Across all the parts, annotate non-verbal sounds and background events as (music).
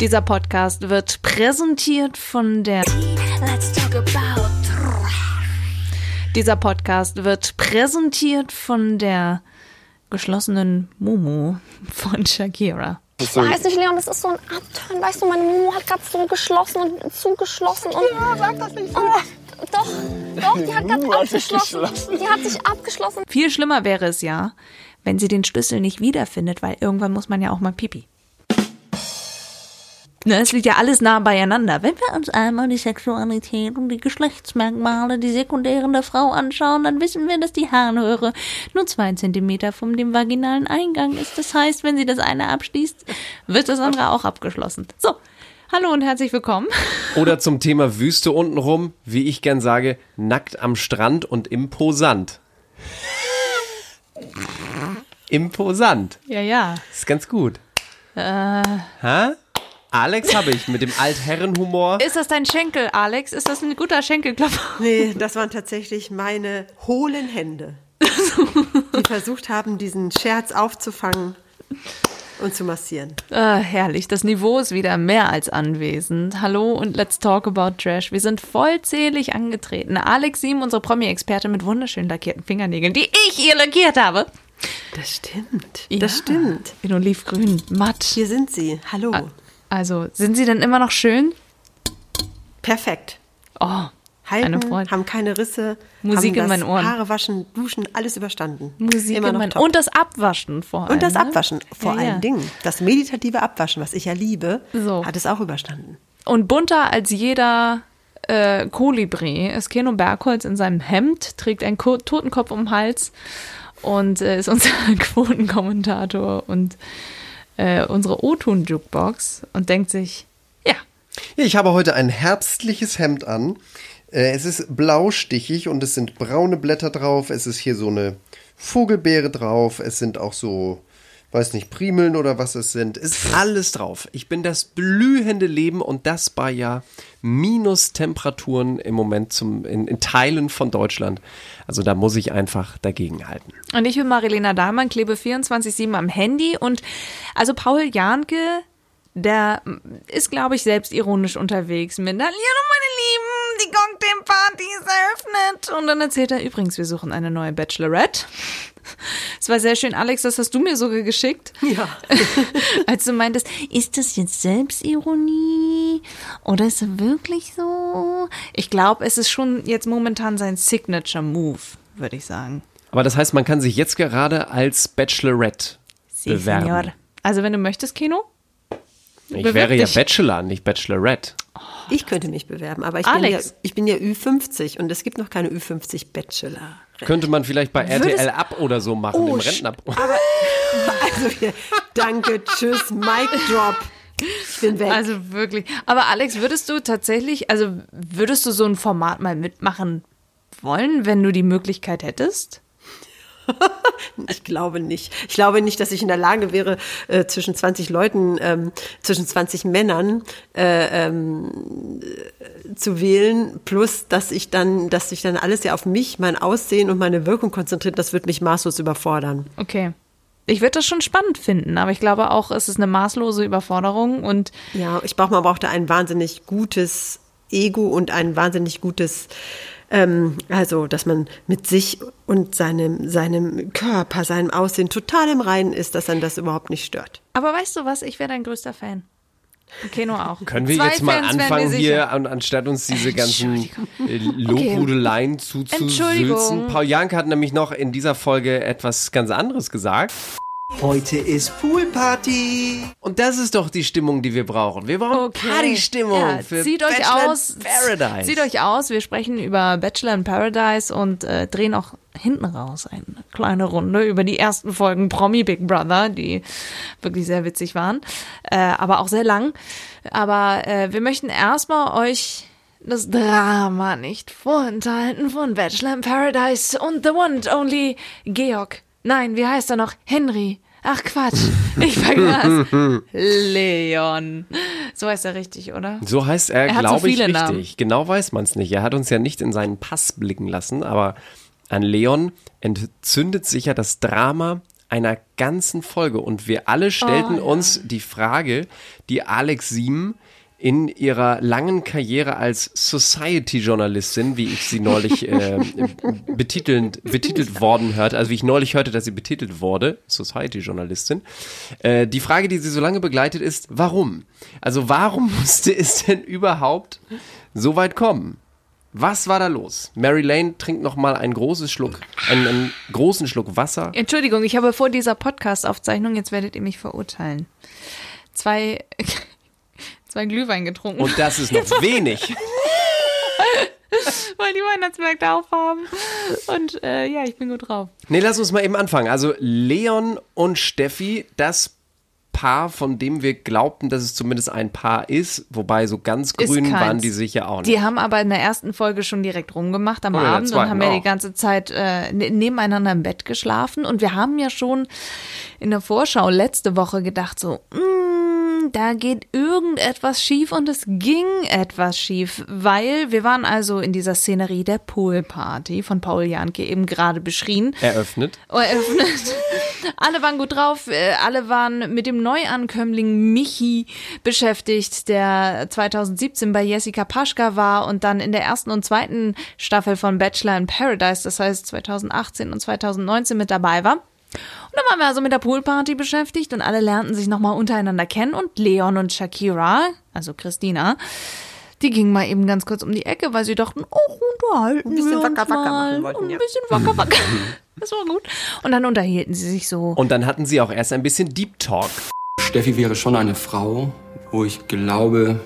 Dieser Podcast wird präsentiert von der. Let's talk about Dieser Podcast wird präsentiert von der geschlossenen Mumu von Shakira. Ich weiß nicht, Leon, das ist so ein Abturn. Weißt du, meine Mumu hat gerade so geschlossen und zugeschlossen. Und, ja, sag das nicht so. Oh, doch, doch, die hat gerade abgeschlossen. Die hat sich abgeschlossen. Viel schlimmer wäre es ja, wenn sie den Schlüssel nicht wiederfindet, weil irgendwann muss man ja auch mal pipi. Ne, es liegt ja alles nah beieinander. Wenn wir uns einmal die Sexualität und die Geschlechtsmerkmale, die sekundären der Frau anschauen, dann wissen wir, dass die Harnröhre nur zwei Zentimeter vom dem vaginalen Eingang ist. Das heißt, wenn sie das eine abschließt, wird das andere auch abgeschlossen. So, hallo und herzlich willkommen. Oder zum Thema Wüste untenrum, wie ich gern sage, nackt am Strand und imposant. Imposant. Ja, ja. Ist ganz gut. Äh, Hä? Alex habe ich mit dem Altherrenhumor. ist das dein Schenkel, Alex? Ist das ein guter Schenkelklopfer? Nee, das waren tatsächlich meine hohlen Hände, die versucht haben, diesen Scherz aufzufangen und zu massieren. Ah, herrlich, das Niveau ist wieder mehr als anwesend. Hallo und let's talk about Trash. Wir sind vollzählig angetreten. Alex Sieben, unsere Promi-Experte mit wunderschön lackierten Fingernägeln, die ich ihr lackiert habe. Das stimmt. Ja. Das stimmt. In olivgrün, matt. Hier sind sie. Hallo. Also, sind sie denn immer noch schön? Perfekt. Oh, Halten, haben keine Risse, Musik in meinen Ohren. Haare waschen, duschen, alles überstanden. Musik Immer in noch mein, top. Und das Abwaschen vor allem. Und das ne? Abwaschen, vor Ja, allen ja. Dingen. Das meditative Abwaschen, was ich ja liebe, So. hat es auch überstanden. Und bunter als jeder äh, Kolibri ist Keno Bergholz in seinem Hemd, trägt einen Ko Totenkopf um den Hals und äh, ist unser (laughs) Quotenkommentator und äh, unsere O-Ton-Jukebox und denkt sich, ja, Ja, ich habe heute ein herbstliches Hemd an. Äh, Es ist blaustichig und es sind braune Blätter drauf. Es ist hier so eine Vogelbeere drauf. Es sind auch so, weiß nicht, Primeln oder was es sind. Es Ist alles drauf. Ich bin das blühende Leben und das bei ja Minustemperaturen im Moment zum, in, in Teilen von Deutschland. Also da muss ich einfach dagegenhalten. Und ich bin Marilena Dahlmann, klebe 24-7 am Handy. Und also Paul Janke, der ist, glaube ich, selbstironisch unterwegs mit, Hallo meine Lieben, die Cocktailparty ist eröffnet. Und dann erzählt er, übrigens, wir suchen eine neue Bachelorette. Es war sehr schön, Alex, das hast du mir sogar geschickt. Ja. (laughs) Als du meintest, ist das jetzt Selbstironie oder ist es wirklich so? Ich glaube, es ist schon jetzt momentan sein Signature Move, würde ich sagen. Aber das heißt, man kann sich jetzt gerade als Bachelorette Sí, bewerben. señor. Also wenn du möchtest, Kino? Ich wäre ja dich. Bachelor, nicht Bachelorette. Ich könnte mich bewerben, aber ich bin, ja, Alex. ich bin ja Ü50 und es gibt noch keine Ü50 Bachelor. Könnte man vielleicht bei RTL ab oder so machen, Oh, im Rentner. (laughs) Also, danke, tschüss, Mic Drop. Ich bin weg. Also wirklich. Aber Alex, würdest du tatsächlich, also würdest du so ein Format mal mitmachen wollen, wenn du die Möglichkeit hättest? (laughs) Ich glaube nicht. Ich glaube nicht, dass ich in der Lage wäre, äh, zwischen 20 Leuten, ähm, zwischen 20 Männern äh, ähm, äh, zu wählen, plus dass ich dann, dass sich dann alles ja auf mich, mein Aussehen und meine Wirkung konzentriert, das wird mich maßlos überfordern. Okay. Ich würde das schon spannend finden, aber ich glaube auch, es ist eine maßlose Überforderung und Ja, ich brauche, man braucht da ein wahnsinnig gutes Ego und ein wahnsinnig gutes, ähm, also, dass man mit sich und seinem, seinem Körper, seinem Aussehen total im Reinen ist, dass dann das überhaupt nicht stört. Aber weißt du was? Ich wäre dein größter Fan. Okay, nur auch. Können wir Zwei jetzt mal Fans anfangen hier, an, anstatt uns diese (laughs) ganzen äh, Lobhudeleien zuzusülzen? Entschuldigung. Paul Janke hat nämlich noch in dieser Folge etwas ganz anderes gesagt. Heute ist Poolparty. Und das ist doch die Stimmung, die wir brauchen. Wir brauchen Okay. Partystimmung Ja, für zieht euch Bachelor aus. in Paradise. Zieht euch aus. Wir sprechen über Bachelor in Paradise und äh, drehen auch hinten raus eine kleine Runde über die ersten Folgen Promi Big Brother, die wirklich sehr witzig waren, äh, aber auch sehr lang. Aber äh, wir möchten erstmal euch das Drama nicht vorenthalten von Bachelor in Paradise und the one and only Georg. Nein, wie heißt er noch? Henry. Ach Quatsch, (laughs) ich vergaß. Leon. So heißt er richtig, oder? So heißt er, Er hat so glaube ich, richtig. Namen. Genau weiß man es nicht. Er hat uns ja nicht in seinen Pass blicken lassen, aber an Leon entzündet sich ja das Drama einer ganzen Folge. Und wir alle stellten uns die Frage, die Alex Siem in ihrer langen Karriere als Society-Journalistin, wie ich sie neulich äh, betitelnd, betitelt worden hörte, also wie ich neulich hörte, dass sie betitelt wurde, Society-Journalistin, äh, die Frage, die sie so lange begleitet, ist, warum? Also warum (laughs) musste es denn überhaupt so weit kommen? Was war da los? Mary Lane trinkt noch mal einen großen Schluck, einen, einen großen Schluck Wasser. Entschuldigung, ich habe vor dieser Podcast-Aufzeichnung, jetzt werdet ihr mich verurteilen, zwei, (laughs) zwei Glühwein getrunken, Und das ist noch (laughs) wenig. (laughs) weil die Weihnachtsmärkte aufhaben. Und äh, ja, ich bin gut drauf. Nee, lass uns mal eben anfangen. Also Leon und Steffi, das Paar, von dem wir glaubten, dass es zumindest ein Paar ist, wobei so ganz grün waren die sicher auch nicht. Die haben aber in der ersten Folge schon direkt rumgemacht am Oh Abend und haben ja die ganze Zeit äh, ne- nebeneinander im Bett geschlafen. Und wir haben ja schon in der Vorschau letzte Woche gedacht, so, da geht irgendetwas schief und es ging etwas schief, weil wir waren also in dieser Szenerie der Poolparty von Paul Janke eben gerade beschrien Eröffnet. eröffnet. (laughs) alle waren gut drauf, äh, alle waren mit dem Neuankömmling Michi beschäftigt, der 2017 bei Jessica Paschka war und dann in der ersten und zweiten Staffel von Bachelor in Paradise, das heißt 2018 und 2019 mit dabei war. Und dann waren wir also mit der Poolparty beschäftigt und alle lernten sich nochmal untereinander kennen und Leon und Shakira, also Christina, die gingen mal eben ganz kurz um die Ecke, weil sie dachten, oh, unterhalten Ein bisschen wir uns wacker, wacker mal. machen wollten, ein ja. bisschen wacker, wacker. (laughs) Das war gut. Und dann unterhielten sie sich so. Und dann hatten sie auch erst ein bisschen Deep Talk. Steffi wäre schon eine Frau, wo ich glaube,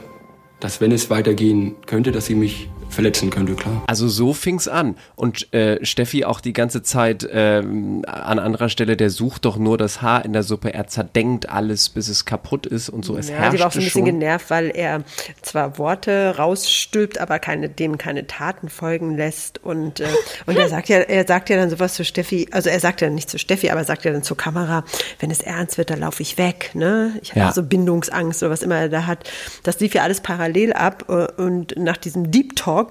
dass wenn es weitergehen könnte, dass sie mich verletzen könnte, klar. Also so fing's an. Und äh, Steffi auch die ganze Zeit ähm, an anderer Stelle, der sucht doch nur das Haar in der Suppe. Er zerdenkt alles, bis es kaputt ist und so. Es Ja, herrschte die war auch so ein bisschen schon. genervt, weil er zwar Worte rausstülpt, aber keine, dem keine Taten folgen lässt. Und, äh, und er sagt ja, er sagt ja dann sowas zu Steffi, also er sagt ja nicht zu Steffi, aber er sagt ja dann zur Kamera, wenn es ernst wird, dann laufe ich weg. Ne? Ich habe Ja. so Bindungsangst oder was immer er da hat. Das lief ja alles parallel ab äh, und nach diesem Deep Talk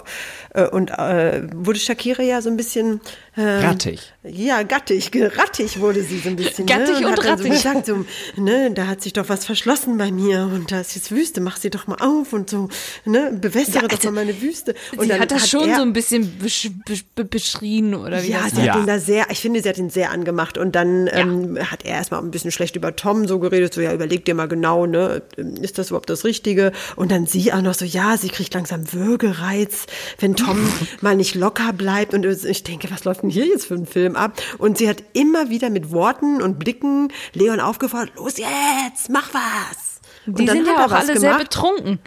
äh, und äh, wurde Shakira ja so ein bisschen äh, Rattig. Ja, gattig, rattig wurde sie so ein bisschen. Gattig ne? und hat dann so rattig. gesagt, so, ne, da hat sich doch was verschlossen bei mir und da ist jetzt Wüste, mach sie doch mal auf und so, ne, bewässere Ja, doch also, mal meine Wüste. Und sie dann hat das schon er, so ein bisschen besch besch be beschrien oder wie ja, das sie Ja. hat ihn da sehr, ich finde, sie hat ihn sehr angemacht und dann ähm, hat er erstmal ein bisschen schlecht über Tom so geredet, so, ja, überleg dir mal genau, ne, ist das überhaupt das Richtige? Und dann sie auch noch so, ja, sie kriegt langsam Würgereiz, wenn Tom (laughs) mal nicht locker bleibt und ich denke, was läuft denn hier jetzt für ein Film ab? Und sie hat immer wieder mit Worten und Blicken Leon aufgefordert, los jetzt, mach was! Die und dann sind hat ja er auch was alle sehr gemacht betrunken.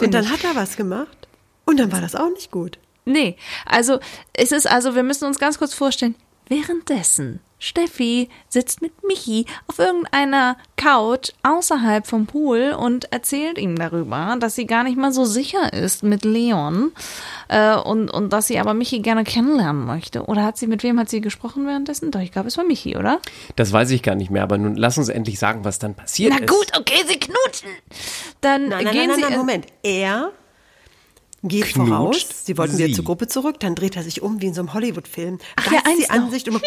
und dann hat er was gemacht und dann war das auch nicht gut. Nee, also es ist also, wir müssen uns ganz kurz vorstellen, währenddessen Steffi sitzt mit Michi auf irgendeiner Couch außerhalb vom Pool und erzählt ihm darüber, dass sie gar nicht mal so sicher ist mit Leon äh, und, und dass sie aber Michi gerne kennenlernen möchte. Oder hat sie, mit wem hat sie gesprochen währenddessen? Doch, ich glaube, es war Michi, oder? Das weiß ich gar nicht mehr, aber nun lass uns endlich sagen, was dann passiert Na ist. gut, okay, sie knutschen. Dann Nein, nein, gehen nein, sie. nein, Moment. Er geht Knutscht voraus, sie wollten wieder sie. zur Gruppe zurück, dann dreht er sich um wie in so einem Hollywood-Film, Ach ja, eins sie an noch. sich und,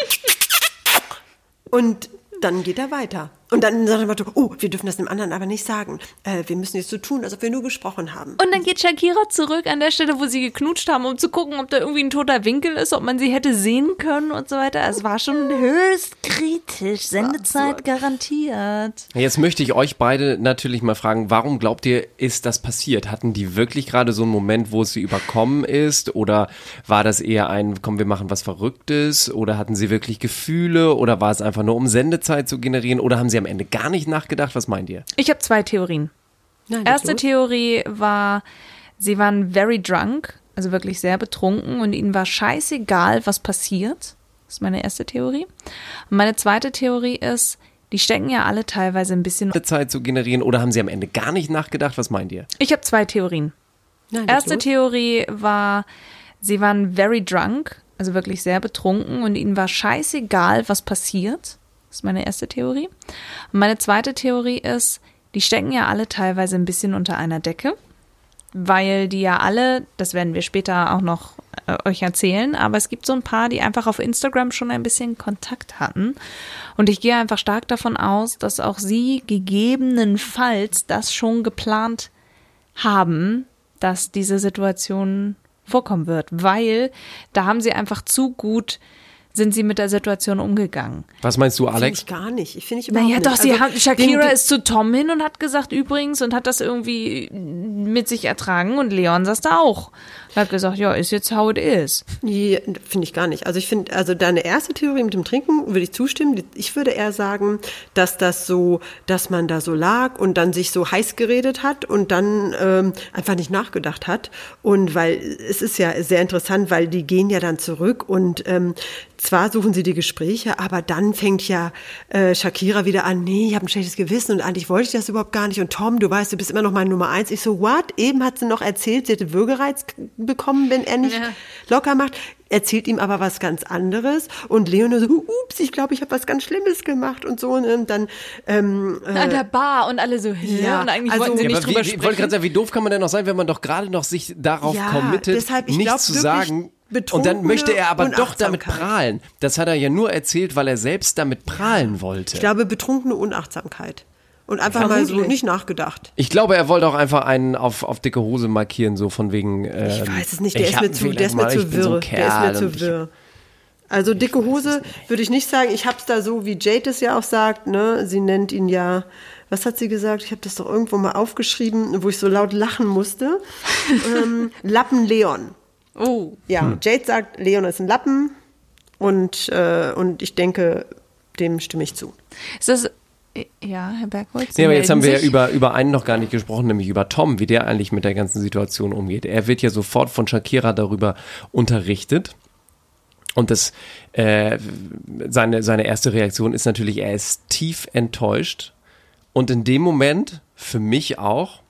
und dann geht er weiter. Und dann sagt er mal, oh, wir dürfen das dem anderen aber nicht sagen. Äh, wir müssen jetzt so tun, als ob wir nur gesprochen haben. Und dann geht Shakira zurück an der Stelle, wo sie geknutscht haben, um zu gucken, ob da irgendwie ein toter Winkel ist, ob man sie hätte sehen können und so weiter. Es war schon höchst kritisch. Sendezeit garantiert. Jetzt möchte ich euch beide natürlich mal fragen, warum glaubt ihr, ist das passiert? Hatten die wirklich gerade so einen Moment, wo es sie überkommen ist? Oder war das eher ein, komm, wir machen was Verrücktes? Oder hatten sie wirklich Gefühle? Oder war es einfach nur, um Sendezeit zu generieren? Oder haben sie am Ende gar nicht nachgedacht? Was meint ihr? Ich habe zwei Theorien. Nein, Erste los. Theorie war, sie waren very drunk, also wirklich sehr betrunken und ihnen war scheißegal, was passiert. Das ist meine erste Theorie. Und meine zweite Theorie ist, die stecken ja alle teilweise ein bisschen. Zeit zu generieren? Oder haben sie am Ende gar nicht nachgedacht? Was meint ihr? Ich habe zwei Theorien. Nein, Erste los. Theorie war, sie waren very drunk, also wirklich sehr betrunken und ihnen war scheißegal, was passiert. Das ist meine erste Theorie. Und meine zweite Theorie ist, die stecken ja alle teilweise ein bisschen unter einer Decke. weil die ja alle, das werden wir später auch noch äh, euch erzählen, aber es gibt so ein paar, die einfach auf Instagram schon ein bisschen Kontakt hatten. Und ich gehe einfach stark davon aus, dass auch sie gegebenenfalls das schon geplant haben, dass diese Situation vorkommen wird, weil da haben sie einfach zu gut sind sie mit der Situation umgegangen. Was meinst du, Finde Alex? ich gar nicht. Ich finde ich überhaupt Naja, nicht. doch, sie Also, haben, Shakira ist zu Tom hin und hat gesagt, übrigens, und hat das irgendwie mit sich ertragen und Leon saß da auch. Und hat gesagt, ja, ist jetzt how it is. Nee, finde ich gar nicht. Also ich finde, also deine erste Theorie mit dem Trinken würde ich zustimmen. Ich würde eher sagen, dass das so, dass man da so lag und dann sich so heiß geredet hat und dann ähm, einfach nicht nachgedacht hat. Und weil es ist ja sehr interessant, weil die gehen ja dann zurück und ähm, zwar suchen sie die Gespräche, aber dann fängt ja äh, Shakira wieder an, nee, ich habe ein schlechtes Gewissen und eigentlich wollte ich das überhaupt gar nicht. Und Tom, du weißt, du bist immer noch meine Nummer eins. Ich so, what? Eben hat sie noch erzählt, sie hätte Würgereiz bekommen, wenn er nicht Ja. locker macht. Erzählt ihm aber was ganz anderes. Und Leon so, ups, ich glaube, ich habe was ganz Schlimmes gemacht und so. Und dann, ähm, äh, An der Bar und alle so, hä? Ja, und eigentlich also- wollten sie Ja, nicht drüber wie, sprechen. wollte gerade sagen, wie doof kann man denn noch sein, wenn man doch gerade noch sich darauf Ja, committet, deshalb, ich nichts glaub zu wirklich sagen. Und dann betrunkene möchte er aber doch damit prahlen. Das hat er ja nur erzählt, weil er selbst damit prahlen wollte. ich glaube, betrunkene Unachtsamkeit. Und einfach mal so nicht nachgedacht. Ich glaube, er wollte auch einfach einen auf, auf dicke Hose markieren, so von wegen. Ähm, Ich weiß es nicht, der ist mir zu, der ist mir zu wirr. der ist mir zu wirr. Also dicke Hose würde ich nicht sagen. Ich hab's da so, wie Jade es ja auch sagt, ne? Sie nennt ihn ja, was hat sie gesagt? Ich habe das doch irgendwo mal aufgeschrieben, wo ich so laut lachen musste. (laughs) ähm, Lappen Leon. Oh. Ja, Hm. Jade sagt, Leon ist ein Lappen und, äh, und ich denke, dem stimme ich zu. Ist das, ja, Herr Bergholz? Nee, aber jetzt haben wir ja über, über einen noch gar nicht gesprochen, nämlich über Tom, wie der eigentlich mit der ganzen Situation umgeht. Er wird ja sofort von Shakira darüber unterrichtet. Und das, äh, seine, seine erste Reaktion ist natürlich, er ist tief enttäuscht. Und in dem Moment, für mich auch,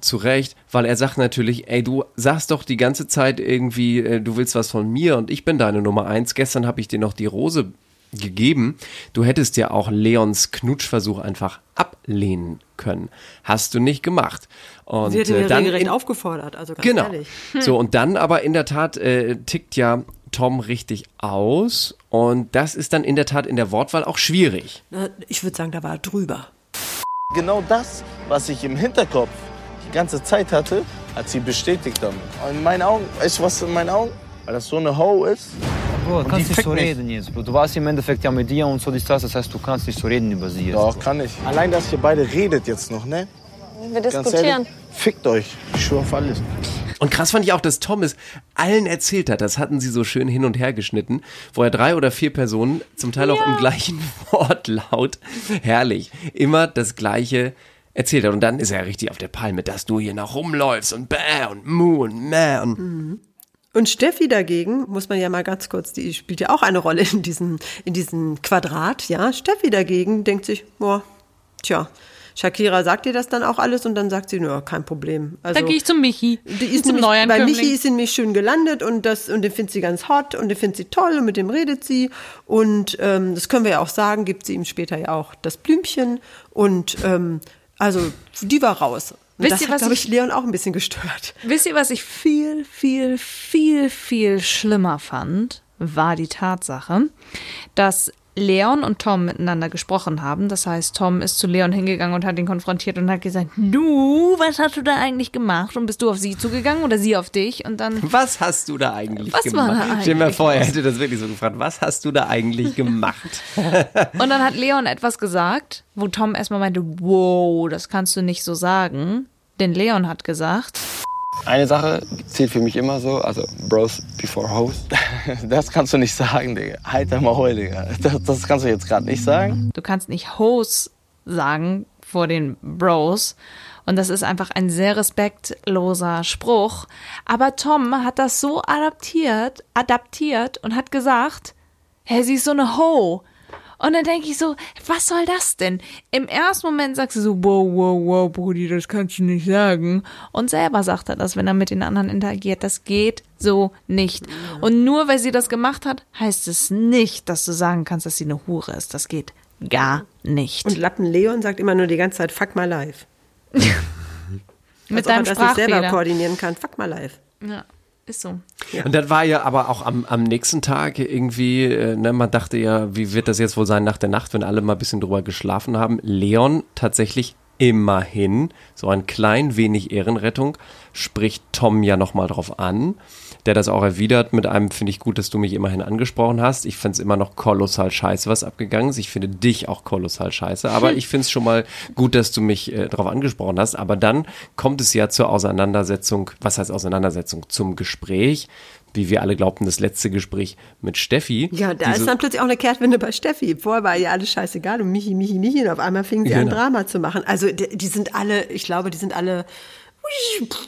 zu Recht, weil er sagt natürlich, ey, du sagst doch die ganze Zeit irgendwie, äh, du willst was von mir und ich bin deine Nummer eins. Gestern habe ich dir noch die Rose gegeben. Du hättest ja auch Leons Knutschversuch einfach ablehnen können. Hast du nicht gemacht. Und Sie hätte äh, mir dann regelrecht in- aufgefordert, also ganz Genau. ehrlich. (laughs) So, und dann aber in der Tat äh, tickt ja Tom richtig aus. Und das ist dann in der Tat in der Wortwahl auch schwierig. Na, Ich würde sagen, da war er drüber. Genau das, was ich im Hinterkopf die ganze Zeit hatte, hat sie bestätigt damit. In meinen Augen, weißt du was in meinen Augen? Weil das so eine Ho ist. Bro, die kannst nicht so mich. reden jetzt, Bro. Du warst im Endeffekt ja mit dir und so die Stars, das heißt, du kannst nicht so reden über sie jetzt. Doch, Bro. kann ich. Allein, dass ihr beide redet jetzt noch, ne? Wir Ganz diskutieren. ehrlich, fickt euch. Ich schwör auf alles. Und krass fand ich auch, dass Tom es allen erzählt hat. Das hatten sie so schön hin und her geschnitten, wo er drei oder vier Personen, zum Teil auch im gleichen (laughs) Wortlaut, herrlich, immer das Gleiche erzählt hat. Und dann ist er richtig auf der Palme, dass du hier noch rumläufst und bäh und mu und mäh und Und Steffi dagegen, muss man ja mal ganz kurz, die spielt ja auch eine Rolle in diesem, in diesem Quadrat, ja. Steffi dagegen denkt sich, boah, tja, Shakira sagt ihr das dann auch alles und dann sagt sie, nö, kein Problem. Also, Dann gehe ich zum Michi. die ist zum nämlich, neuen bei Michi ist sie nämlich schön gelandet und das und den findet sie ganz hot und den findet sie toll und mit dem redet sie und ähm, das können wir ja auch sagen, gibt sie ihm später ja auch das Blümchen und ähm, also die war raus. Und Wisst das ihr, hat, was glaube ich, ich- Leon auch ein bisschen gestört. Wisst ihr, was ich viel, viel, viel, viel schlimmer fand, war die Tatsache, dass Leon und Tom miteinander gesprochen haben. Das heißt, Tom ist zu Leon hingegangen und hat ihn konfrontiert und hat gesagt, du, was hast du da eigentlich gemacht? Und bist du auf sie zugegangen oder sie auf dich? Und dann, Was hast du da eigentlich Was war gemacht? da Stell dir mal eigentlich vor, er hätte das wirklich so gefragt. Was hast du da eigentlich gemacht? (laughs) und dann hat Leon etwas gesagt, wo Tom erstmal meinte, wow, das kannst du nicht so sagen. Denn Leon hat gesagt, Eine Sache zählt für mich immer so, also Bros before Hoes. (laughs) Das kannst du nicht sagen, Digga. Halt dein Maul, Digga. Das, das kannst du jetzt gerade nicht sagen. du kannst nicht Hoes sagen vor den Bros. Und das ist einfach ein sehr respektloser Spruch. Aber Tom hat das so adaptiert, adaptiert und hat gesagt, hä, sie ist so eine Ho. Und dann denke ich so, was soll das denn? Im ersten Moment sagst du so, wow, wow, wow, Brudi, das kannst du nicht sagen. Und selber sagt er das, wenn er mit den anderen interagiert. Das geht so nicht. Und nur weil sie das gemacht hat, heißt es nicht, dass du sagen kannst, dass sie eine Hure ist. Das geht gar nicht. Und Lappen Leon sagt immer nur die ganze Zeit, fuck my life. (laughs) Mit Als ob er deinem das nicht selber koordinieren kann. Fuck mal live. Ja, ist so. Und das war ja aber auch am, am nächsten Tag irgendwie, äh, ne, man dachte ja, wie wird das jetzt wohl sein nach der Nacht, wenn alle mal ein bisschen drüber geschlafen haben. Leon tatsächlich immerhin, so ein klein wenig Ehrenrettung, spricht Tom ja nochmal drauf an, der das auch erwidert mit einem, finde ich gut, dass du mich immerhin angesprochen hast. Ich finde es immer noch kolossal scheiße, was abgegangen ist. Ich finde dich auch kolossal scheiße, aber (laughs) ich finde es schon mal gut, dass du mich äh, darauf angesprochen hast. Aber dann kommt es ja zur Auseinandersetzung, was heißt Auseinandersetzung? Zum Gespräch, wie wir alle glaubten, das letzte Gespräch mit Steffi. Ja, da ist dann plötzlich auch eine Kehrtwende bei Steffi. Vorher war ja alles scheißegal und Michi, Michi, Michi. Und auf einmal fingen sie an, Genau. Drama zu machen. Also die, die sind alle, ich glaube, die sind alle.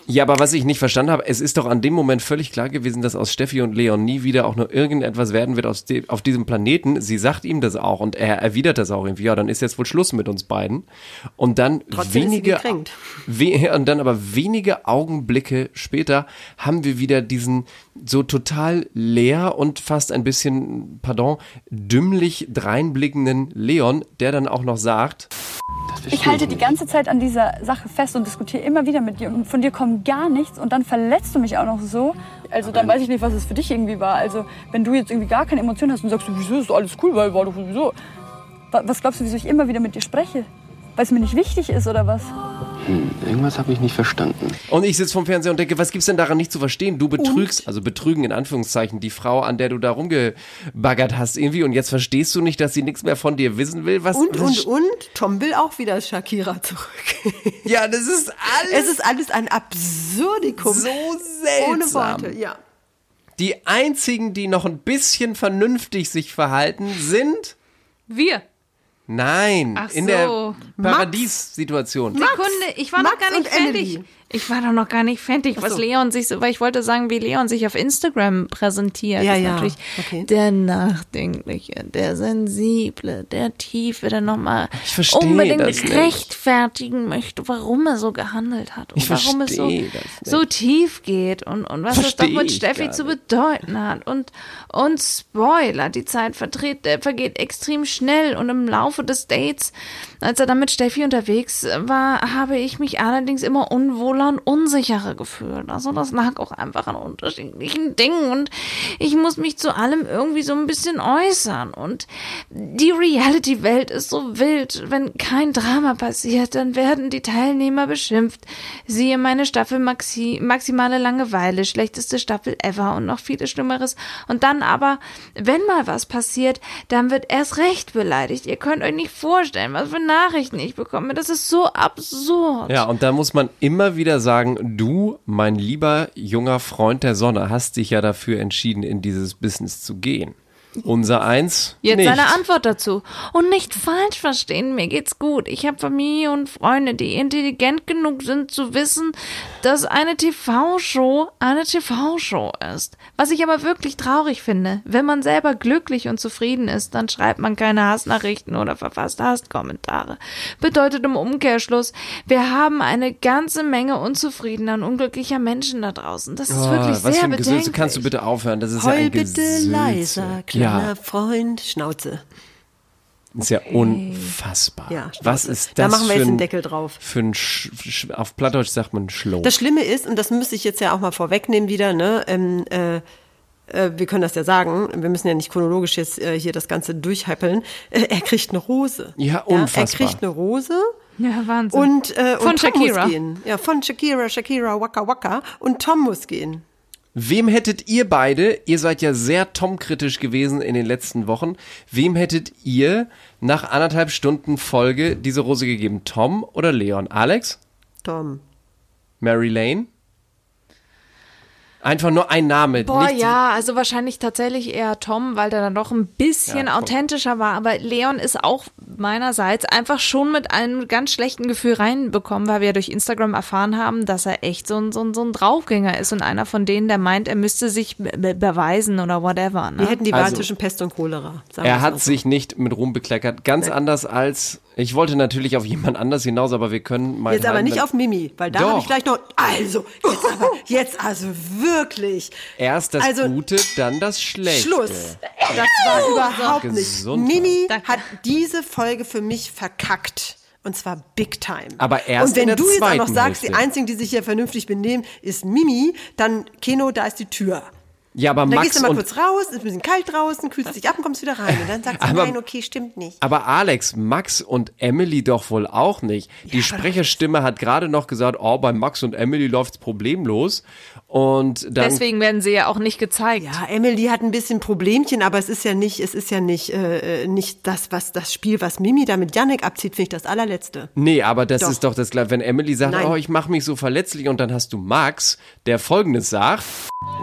Ja, aber was ich nicht verstanden habe, es ist doch an dem Moment völlig klar gewesen, dass aus Steffi und Leon nie wieder auch nur irgendetwas werden wird aus de, auf diesem Planeten. Sie sagt ihm das auch und er erwidert das auch irgendwie. Ja, dann ist jetzt wohl Schluss mit uns beiden. Und dann Trotzdem ist sie wenige, we, und dann aber wenige Augenblicke später haben wir wieder diesen so total leer und fast ein bisschen, pardon, dümmlich dreinblickenden Leon, der dann auch noch sagt, Ich halte die ganze Zeit an dieser Sache fest und diskutiere immer wieder mit dir von dir kommt gar nichts und dann verletzt du mich auch noch so. Also dann weiß ich nicht, was es für dich irgendwie war. Also wenn du jetzt irgendwie gar keine Emotionen hast und sagst, wieso ist alles cool, weil war doch sowieso. Wa- Was glaubst du, wieso ich immer wieder mit dir spreche? Weil es mir nicht wichtig ist oder was? Hm, irgendwas habe ich nicht verstanden. Und ich sitze vom Fernseher und denke, was gibt's denn daran nicht zu verstehen? Du betrügst, also betrügen in Anführungszeichen, die Frau, an der du da rumgebaggert hast irgendwie und jetzt verstehst du nicht, dass sie nichts mehr von dir wissen will? Was, Und, was und, und, Tom will auch wieder Shakira zurück. (laughs) Ja, das ist alles Es ist alles ein Absurdikum. so Ohne seltsam. Worte, ja. Die einzigen, die noch ein bisschen vernünftig sich verhalten, sind Wir. Nein, Ach in der so. Paradies-Situation. Sekunde, ich war noch Max gar nicht und Emily. Ich war doch noch gar nicht fertig, was so. Leon sich so, weil ich wollte sagen, wie Leon sich auf Instagram präsentiert. Ja, ist ja, Natürlich okay. Der Nachdenkliche, der Sensible, der Tiefe, der nochmal unbedingt rechtfertigen möchte, warum er so gehandelt hat und Ich warum es so, so tief geht und, und was Versteh das doch mit Steffi zu bedeuten hat. Und, und Spoiler, die Zeit vertritt, äh, vergeht extrem schnell und im Laufe des Dates, als er dann mit Steffi unterwegs war, habe ich mich allerdings immer unwohler und unsicherer gefühlt. Also das lag auch einfach an unterschiedlichen Dingen und ich muss mich zu allem irgendwie so ein bisschen äußern. Und die Reality-Welt ist so wild. Wenn kein Drama passiert, dann werden die Teilnehmer beschimpft. Siehe meine Staffel Maxi Maximale Langeweile, schlechteste Staffel ever und noch vieles Schlimmeres. Und dann aber, wenn mal was passiert, dann wird erst recht beleidigt. Ihr könnt euch nicht vorstellen, was für Nachrichten ich bekomme. Das ist so absurd. Ja, und da muss man immer wieder sagen, du, mein lieber junger Freund der Sonne, hast dich ja dafür entschieden, in dieses Business zu gehen. Unser Eins Jetzt nicht. seine Antwort dazu. Und nicht falsch verstehen, mir geht's gut. Ich habe Familie und Freunde, die intelligent genug sind zu wissen, dass eine TV-Show eine TV-Show ist. Was ich aber wirklich traurig finde, wenn man selber glücklich und zufrieden ist, dann schreibt man keine Hassnachrichten oder verfasst Hasskommentare. Bedeutet im Umkehrschluss, wir haben eine ganze Menge unzufriedener und unglücklicher Menschen da draußen. Das ist Oh, wirklich was sehr für ein Gesülze. bedenklich. Kannst du bitte aufhören? Das ist ja Heul ein bitte Gesülze. leiser, kleiner Ja, Freund, Schnauze. ist ja unfassbar. Ja, was ist Da das machen wir für jetzt ein, einen Deckel drauf. Für ein Sch Sch auf Plattdeutsch sagt man Schloh. Das Schlimme ist, und das müsste ich jetzt ja auch mal vorwegnehmen wieder, ne, ähm, äh, äh, wir können das ja sagen, wir müssen ja nicht chronologisch jetzt äh, hier das Ganze durchhypeln. Äh, (laughs) er kriegt eine Rose. Ja, er unfassbar. kriegt eine Rose Ja, Wahnsinn. und, äh, Von und Tom Shakira. muss gehen. Ja, von Shakira, Shakira, Waka Waka. Und Tom muss gehen. Wem hättet ihr beide, ihr seid ja sehr Tom-kritisch gewesen in den letzten Wochen, wem hättet ihr nach anderthalb Stunden Folge diese Rose gegeben? Tom oder Leon? Alex? Tom. Mary Lane? Einfach nur ein Name. Boah, nicht ja, also wahrscheinlich tatsächlich eher Tom, weil der dann doch ein bisschen Ja, authentischer war. Aber Leon ist auch meinerseits einfach schon mit einem ganz schlechten Gefühl reinbekommen, weil wir ja durch Instagram erfahren haben, dass er echt so ein, so ein, so ein Draufgänger ist und einer von denen, der meint, er müsste sich be be beweisen oder whatever. Wir Ne? hätten die Wahl Also, zwischen Pest und Cholera. sagen wir Er hat so. sich nicht mit Ruhm bekleckert. Ganz anders als, ich wollte natürlich auf jemand anders hinaus, aber wir können mal. Jetzt aber nicht auf Mimi, weil da habe ich gleich noch. Also, jetzt aber, jetzt also wirklich. Erst das Also, Gute, dann das Schlechte. Schluss. Das war überhaupt nicht. Gesundheit. Mimi Danke. hat diese Folge für mich verkackt. Und zwar big time. Aber erst Und wenn in der du jetzt auch noch sagst, die Hälfte. einzigen, die sich hier vernünftig benehmen, ist Mimi, dann Keno, da ist die Tür. Ja, aber Und dann Max gehst du mal kurz raus, ist ein bisschen kalt draußen, kühlst dich ab und kommst wieder rein. Und dann sagst du, Aber- nein, okay, stimmt nicht. Aber Alex, Max und Emily doch wohl auch nicht. Die Sprecherstimme hat gerade noch gesagt, oh, bei Max und Emily läuft's problemlos. Und dann Deswegen werden sie ja auch nicht gezeigt. Ja, Emily hat ein bisschen Problemchen, aber es ist ja nicht, es ist ja nicht, äh, nicht das, was das Spiel, was Mimi da mit Yannick abzieht, finde ich das allerletzte. Nee, aber das Doch. ist doch das gleiche. Wenn Emily sagt, Nein. oh, ich mache mich so verletzlich und dann hast du Max, der folgendes sagt.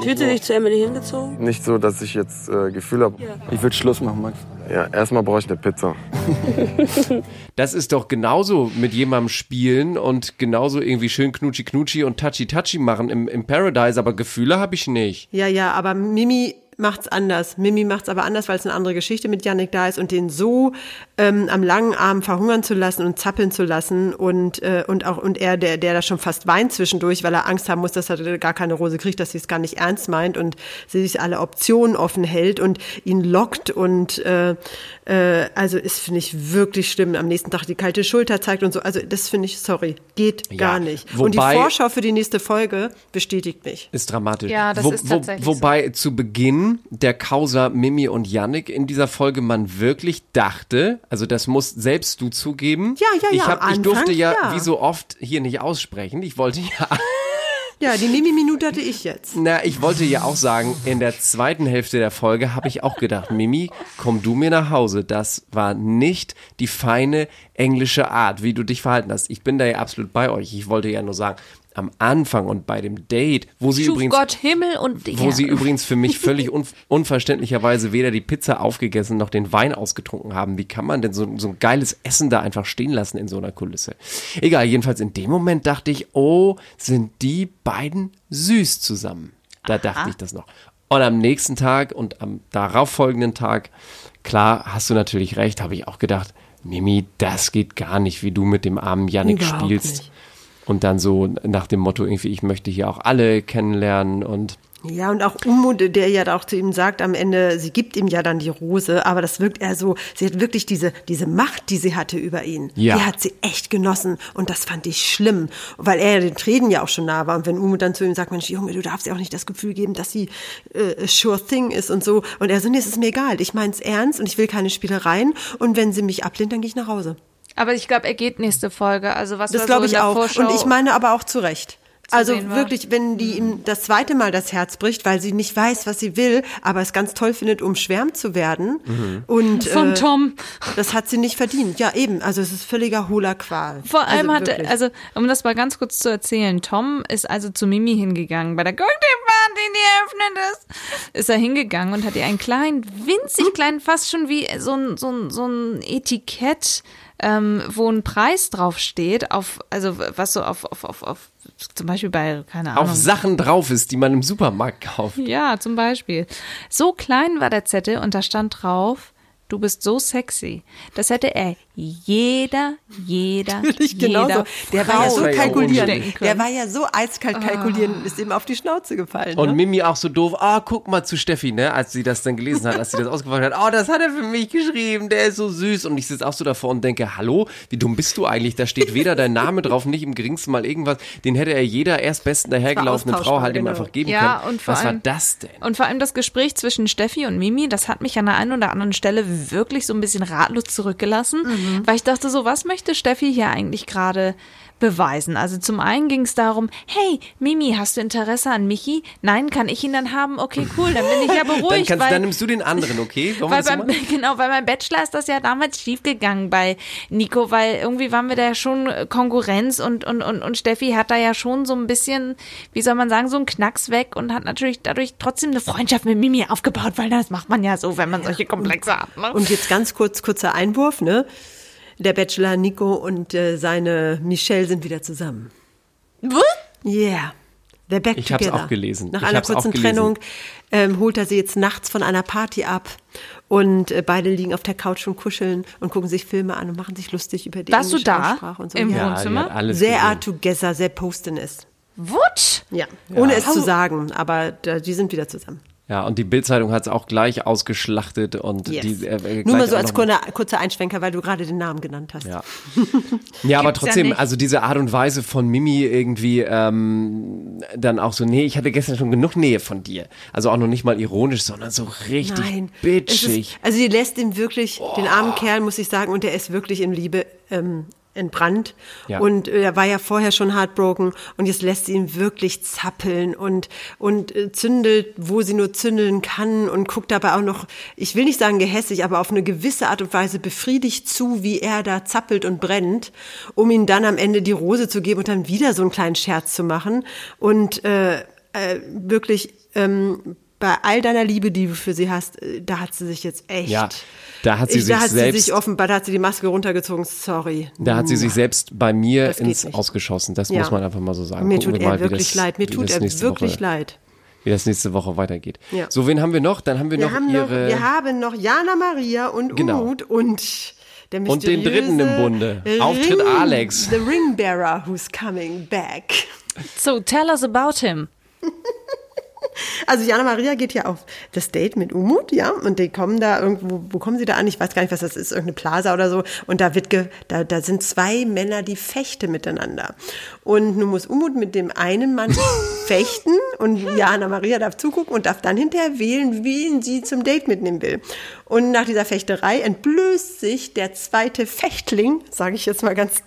Fühlt sie sich zu Emily hingezogen? Nicht so, dass ich jetzt äh, Gefühl habe. Ich würde Schluss machen, Max. Ja, erstmal brauche ich eine Pizza. (laughs) Das ist doch genauso mit jemandem spielen und genauso irgendwie schön knutschi knutschi und touchy touchy machen im, im Paradise, aber Gefühle habe ich nicht. Ja, ja, aber Mimi macht's anders. Mimi macht's aber anders, weil es eine andere Geschichte mit Yannick da ist und den so ähm, am langen Arm verhungern zu lassen und zappeln zu lassen und äh, und auch und er, der der da schon fast weint zwischendurch, weil er Angst haben muss, dass er gar keine Rose kriegt, dass sie es gar nicht ernst meint und sie sich alle Optionen offen hält und ihn lockt und äh, äh, also ist finde ich wirklich schlimm. Am nächsten Tag die kalte Schulter zeigt und so. Also das finde ich sorry, geht Ja, gar nicht. und die Vorschau für die nächste Folge bestätigt mich. Ist dramatisch. Ja, das ist tatsächlich Wobei zu Beginn der Causa Mimi und Yannick in dieser Folge man wirklich dachte, also das musst selbst du zugeben. Ja, ja, ja, Ich, hab, am ich durfte Anfang, ja, ja. wie so oft hier nicht aussprechen. Ich wollte ja (laughs) Ja, die Mimi-Minute hatte ich jetzt. Na, ich wollte ja auch sagen, in der zweiten Hälfte der Folge habe ich auch gedacht, Mimi, komm du mir nach Hause. Das war nicht die feine englische Art, wie du dich verhalten hast. Ich bin da ja absolut bei euch. Ich wollte ja nur sagen, am Anfang und bei dem Date, wo sie Schuf übrigens Gott Himmel und wo Erde. sie übrigens für mich (laughs) völlig un unverständlicherweise weder die Pizza aufgegessen noch den Wein ausgetrunken haben. Wie kann man denn so, so ein geiles Essen da einfach stehen lassen in so einer Kulisse? Egal, jedenfalls in dem Moment dachte ich, oh, sind die beiden süß zusammen. Da dachte ich das noch. Und am nächsten Tag und am darauffolgenden Tag, klar, hast du natürlich recht, habe ich auch gedacht, Mimi, das geht gar nicht, wie du mit dem armen Yannick Überhaupt spielst. nicht. Und dann so nach dem Motto irgendwie, ich möchte hier auch alle kennenlernen und Ja, und auch Umut, der ja auch zu ihm sagt am Ende, sie gibt ihm ja dann die Rose, aber das wirkt eher so, sie hat wirklich diese, diese Macht, die sie hatte über ihn. Ja. Die hat sie echt genossen und das fand ich schlimm, weil er ja den Tränen ja auch schon nah war und wenn Umut dann zu ihm sagt, Mensch, Junge, du darfst ja auch nicht das Gefühl geben, dass sie äh, a sure thing ist und so und er so, nee, es ist mir egal, ich mein's ernst und ich will keine Spielereien und wenn sie mich ablehnt, dann gehe ich nach Hause. Aber ich glaube, er geht nächste Folge. Also was Das glaube so in ich der auch. Vorschau Und ich meine aber auch zu Recht. Also wirklich, wenn die ihm das zweite Mal das Herz bricht, weil sie nicht weiß, was sie will, aber es ganz toll findet, umschwärmt zu werden. Und Von äh, Tom. Das hat sie nicht verdient. Ja, eben. Also es ist völliger hohler Qual. Vor allem also hat, wirklich. also um das mal ganz kurz zu erzählen, Tom ist also zu Mimi hingegangen bei der Cocktailparty, die eröffnet ist, ist er hingegangen und hat ihr einen kleinen, winzig kleinen, fast schon wie so ein, so ein, so ein Etikett, ähm, wo ein Preis drauf steht, auf, also was so auf, auf, auf, auf zum Beispiel bei, keine Ahnung. auf Sachen drauf ist, die man im Supermarkt kauft. Ja, zum Beispiel. So klein war der Zettel und da stand drauf, du bist so sexy. Das hätte er jeder, jeder, Natürlich jeder genauso. Der war ja so war kalkulierend. Der war ja so eiskalt kalkulierend und ist ihm auf die Schnauze gefallen. Und ne? Mimi auch so doof, ah, guck mal zu Steffi, ne, als sie das dann gelesen hat, als sie das ausgefragt hat, oh, das hat er für mich geschrieben, der ist so süß. Und ich sitze auch so davor und denke, hallo, wie dumm bist du eigentlich? Da steht weder dein Name drauf, nicht im geringsten Mal irgendwas. Den hätte er jeder erstbesten dahergelaufenen Frau halt ihm genau. einfach geben Ja, können. und vor Was war allem- das denn? Und vor allem das Gespräch zwischen Steffi und Mimi, das hat mich an der einen oder anderen Stelle wirklich so ein bisschen ratlos zurückgelassen, weil ich dachte so, was möchte Steffi hier eigentlich gerade beweisen? Also zum einen ging es darum, hey, Mimi, hast du Interesse an Michi? Nein, kann ich ihn dann haben? Okay, cool, dann bin ich ja (laughs) Dann, beruhigt, kannst, weil dann nimmst du den anderen, okay? (laughs) Wir weil beim, (laughs) genau, weil beim Bachelor ist das ja damals schiefgegangen bei Nico, weil irgendwie waren wir da ja schon Konkurrenz und, und, und, und Steffi hat da ja schon so ein bisschen, wie soll man sagen, so einen Knacks weg und hat natürlich dadurch trotzdem eine Freundschaft mit Mimi aufgebaut, weil das macht man ja so, wenn man solche Komplexe hat. Ne? Und jetzt ganz kurz, kurzer Einwurf, ne? Der Bachelor Nico und äh, seine Michelle sind wieder zusammen. Was? Yeah. They're back Ich hab's together. auch gelesen. Nach Ich einer kurzen. Trennung ähm, holt er sie jetzt nachts von einer Party ab und äh, beide liegen auf der Couch und kuscheln und gucken sich Filme an und machen sich lustig über die Warst du da? Und so. Im ja. Wohnzimmer? Sehr art together, sehr postin ist. What? Ja, ohne es zu sagen, aber da, die sind wieder zusammen. Ja, und die Bildzeitung hat es auch gleich ausgeschlachtet und Yes. die. Äh, Nur mal so als kurzer, kurzer Einschwenker, weil du gerade den Namen genannt hast. Ja. (laughs) Ja, aber ja trotzdem, nicht. also diese Art und Weise von Mimi irgendwie ähm, dann auch so, nee, ich hatte gestern schon genug Nähe von dir. Also auch noch nicht mal ironisch, sondern so richtig Nein. Bitchig. Ist, also die lässt ihn wirklich, den armen Kerl, muss ich sagen, und der ist wirklich in Liebe ähm, entbrannt. Ja. Und äh, er war ja vorher schon heartbroken und jetzt lässt sie ihn wirklich zappeln und, und äh, zündelt, wo sie nur zündeln kann und guckt dabei auch noch, ich will nicht sagen gehässig, aber auf eine gewisse Art und Weise befriedigt zu, wie er da zappelt und brennt, um ihm dann am Ende die Rose zu geben und dann wieder so einen kleinen Scherz zu machen. Und äh, äh, wirklich ähm, bei all deiner Liebe, die du für sie hast, äh, da hat sie sich jetzt echt. Ja, da hat sie ich, sich da hat selbst- sie sich offenbar, da hat sie die Maske runtergezogen. Sorry. Da hat sie sich selbst bei mir ins nicht. Ausgeschossen. Das Ja. muss man einfach mal so sagen. Mir Gucken tut wir mal, er wirklich das, leid. Mir wie tut das er nächste wirklich Woche, leid. Wie das nächste Woche weitergeht. Ja. So, wen haben wir noch? Dann haben wir, Wir noch haben, noch, ihre. wir haben noch Jana Maria und Genau. Umut und der Und den dritten im Bunde. Auftritt Ring, Alex. The Ringbearer who's coming back. So, tell us about him. (laughs) (laughs) Also Jana Maria geht ja auf das Date mit Umut, ja, und die kommen da irgendwo, wo kommen sie da an? Ich weiß gar nicht, was das ist, irgendeine Plaza oder so. Und da wird, ge, da, da sind zwei Männer, die fechten miteinander. Und nun muss Umut mit dem einen Mann (laughs) fechten und Jana Maria darf zugucken und darf dann hinterher wählen, wen sie zum Date mitnehmen will. Und nach dieser Fechterei entblößt sich der zweite Fechtling, sage ich jetzt mal ganz.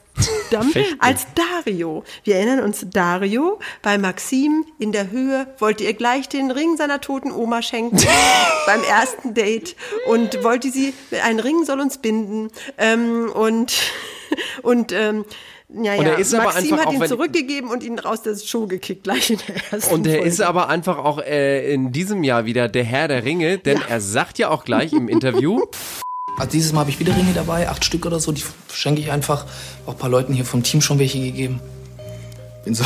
Als Dario. Wir erinnern uns, Dario bei Maxim in der Höhe wollte ihr gleich den Ring seiner toten Oma schenken (laughs) beim ersten Date und wollte sie, ein Ring soll uns binden ähm, und, (laughs) und ähm, ja, ja, Maxim hat ihn zurückgegeben und ihn raus der Show gekickt, gleich in der ersten Und er Folge. ist aber einfach auch äh, in diesem Jahr wieder der Herr der Ringe, denn er sagt ja auch gleich im Interview, (laughs) Also dieses Mal habe ich wieder Ringe dabei, acht Stück oder so. Die schenke ich einfach. Auch ein paar Leuten hier vom Team schon welche gegeben. Bin so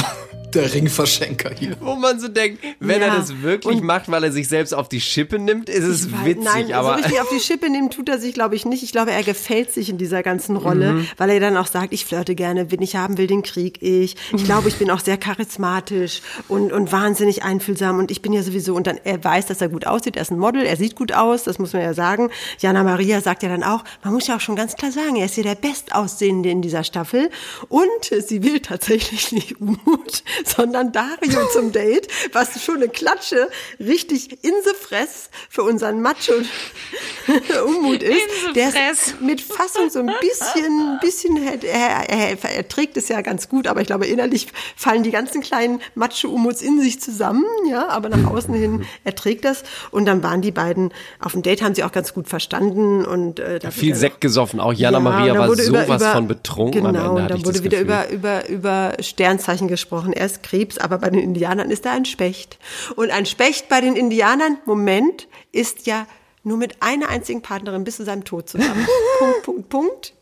der Ringverschenker hier. wo man so denkt, wenn Ja, er das wirklich macht, weil er sich selbst auf die Schippe nimmt, ist es Weil- witzig. Nein, aber so richtig auf die Schippe nehmen tut er sich, glaube ich, nicht. Ich glaube, er gefällt sich in dieser ganzen Rolle, Mhm. weil er dann auch sagt, ich flirte gerne, wen ich haben will, den krieg ich. Ich glaube, ich bin auch sehr charismatisch und, und wahnsinnig einfühlsam und ich bin ja sowieso, und dann, er weiß, dass er gut aussieht, er ist ein Model, er sieht gut aus, das muss man ja sagen. Jana Maria sagt ja dann auch, man muss ja auch schon ganz klar sagen, er ist ja der Bestaussehende in dieser Staffel und sie will tatsächlich nicht Umut, (laughs) sondern Dario zum Date, was schon eine Klatsche richtig in the fress für unseren Macho (laughs) Unmut ist. Der ist mit Fassung so ein bisschen, (laughs) bisschen, er, er, er, trägt es ja ganz gut, aber ich glaube, innerlich fallen die ganzen kleinen Macho-Umuts in sich zusammen, ja, aber nach außen hin, (laughs) er trägt das. Und dann waren die beiden auf dem Date, haben sie auch ganz gut verstanden und äh, da viel wird er Sekt gesoffen. Auch Jana ja, Maria war sowas über, über, von betrunken Genau, am dann wurde wieder über, über, über Sternzeichen gesprochen. Er ist Krebs, aber bei den Indianern ist er ein Specht. Und ein Specht bei den Indianern, Moment, ist ja nur mit einer einzigen Partnerin bis zu seinem Tod zusammen. (laughs) Punkt, Punkt, Punkt.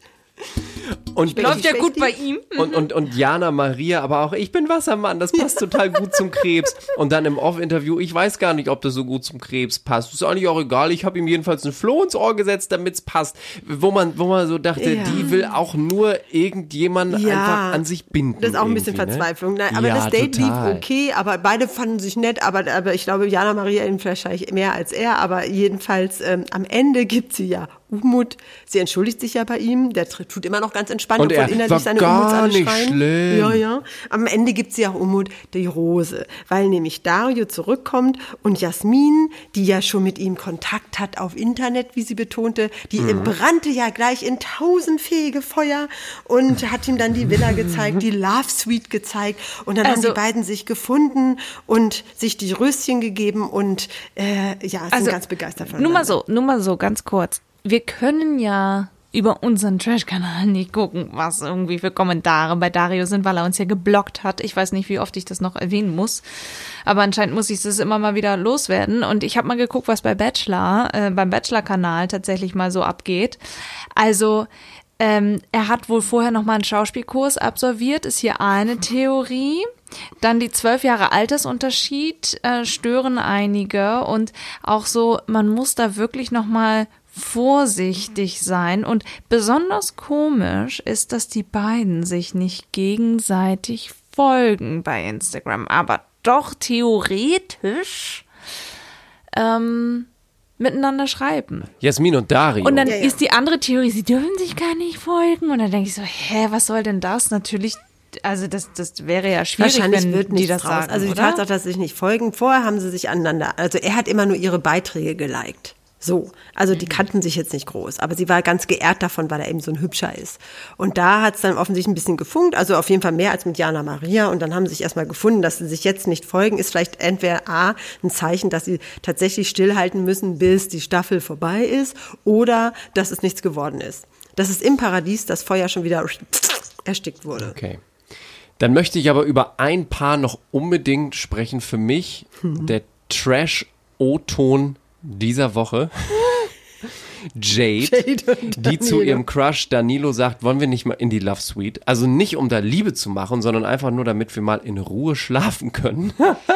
Und Läuft ja gut bei ihm. Und, und, und Jana Maria, aber auch ich bin Wassermann, das passt total gut zum Krebs. Und dann im Off-Interview, ich weiß gar nicht, ob das so gut zum Krebs passt. Ist eigentlich auch egal, ich habe ihm jedenfalls einen Floh ins Ohr gesetzt, damit es passt. Wo man, wo man so dachte, Ja. die will auch nur irgendjemanden Ja. einfach an sich binden. Das ist auch ein bisschen ne? Verzweiflung. Nein, aber ja, das Date total. lief okay, aber beide fanden sich nett, aber, aber ich glaube, Jana Maria ihn wahrscheinlich mehr als er, aber jedenfalls ähm, am Ende gibt sie ja Umut. Sie entschuldigt sich ja bei ihm, der tut immer noch ganz entspannt, Und er obwohl innerlich war seine gar Umuts alle nicht schreien. schlimm. Ja, ja. Am Ende gibt sie auch Umut die Rose, weil nämlich Dario zurückkommt und Jasmin, die ja schon mit ihm Kontakt hat auf Internet, wie sie betonte, die Mhm. brannte ja gleich in tausendfähige Feuer und (laughs) hat ihm dann die Villa gezeigt, die Love Suite gezeigt und dann haben Also- die beiden sich gefunden und sich die Röschen gegeben und äh, ja, sind ganz begeistert von Nur mal so, nur mal so, ganz kurz. Wir können ja über unseren Trash-Kanal nicht gucken, was irgendwie für Kommentare bei Dario sind, weil er uns ja geblockt hat. Ich weiß nicht, wie oft ich das noch erwähnen muss, aber anscheinend muss ich das immer mal wieder loswerden. Und ich habe mal geguckt, was bei Bachelor, äh, beim Bachelor-Kanal tatsächlich mal so abgeht. Also ähm, er hat wohl vorher noch mal einen Schauspielkurs absolviert, ist hier eine Theorie. Dann die zwölf Jahre Altersunterschied äh, stören einige und auch so, man muss da wirklich noch mal vorsichtig sein und besonders komisch ist, dass die beiden sich nicht gegenseitig folgen bei Instagram, aber doch theoretisch ähm, miteinander schreiben. Jasmin und Dario. Und dann ist die andere Theorie, sie dürfen sich gar nicht folgen. Und dann denke ich so, hä, was soll denn das? Natürlich, also das, das wäre ja schwierig, Wahrscheinlich wenn wird die das draus. sagen, Also die oder? Tatsache, dass sie sich nicht folgen, vorher haben sie sich aneinander, also er hat immer nur ihre Beiträge geliked. So, also Mhm. die kannten sich jetzt nicht groß, aber sie war ganz geehrt davon, weil er eben so ein Hübscher ist. Und da hat es dann offensichtlich ein bisschen gefunkt, also auf jeden Fall mehr als mit Jana Maria. Und dann haben sie sich erstmal gefunden, dass sie sich jetzt nicht folgen, ist vielleicht entweder A, ein Zeichen, dass sie tatsächlich stillhalten müssen, bis die Staffel vorbei ist, oder dass es nichts geworden ist. Dass es im Paradies das Feuer schon wieder (laughs) erstickt wurde. Okay. Dann möchte ich aber über ein Paar noch unbedingt sprechen. Für mich Mhm. der Trash-O-Ton dieser Woche. Jade, (laughs) Jade die zu ihrem Crush Danilo sagt, wollen wir nicht mal in die Love Suite? Also nicht um da Liebe zu machen, sondern einfach nur, damit wir mal in Ruhe schlafen können.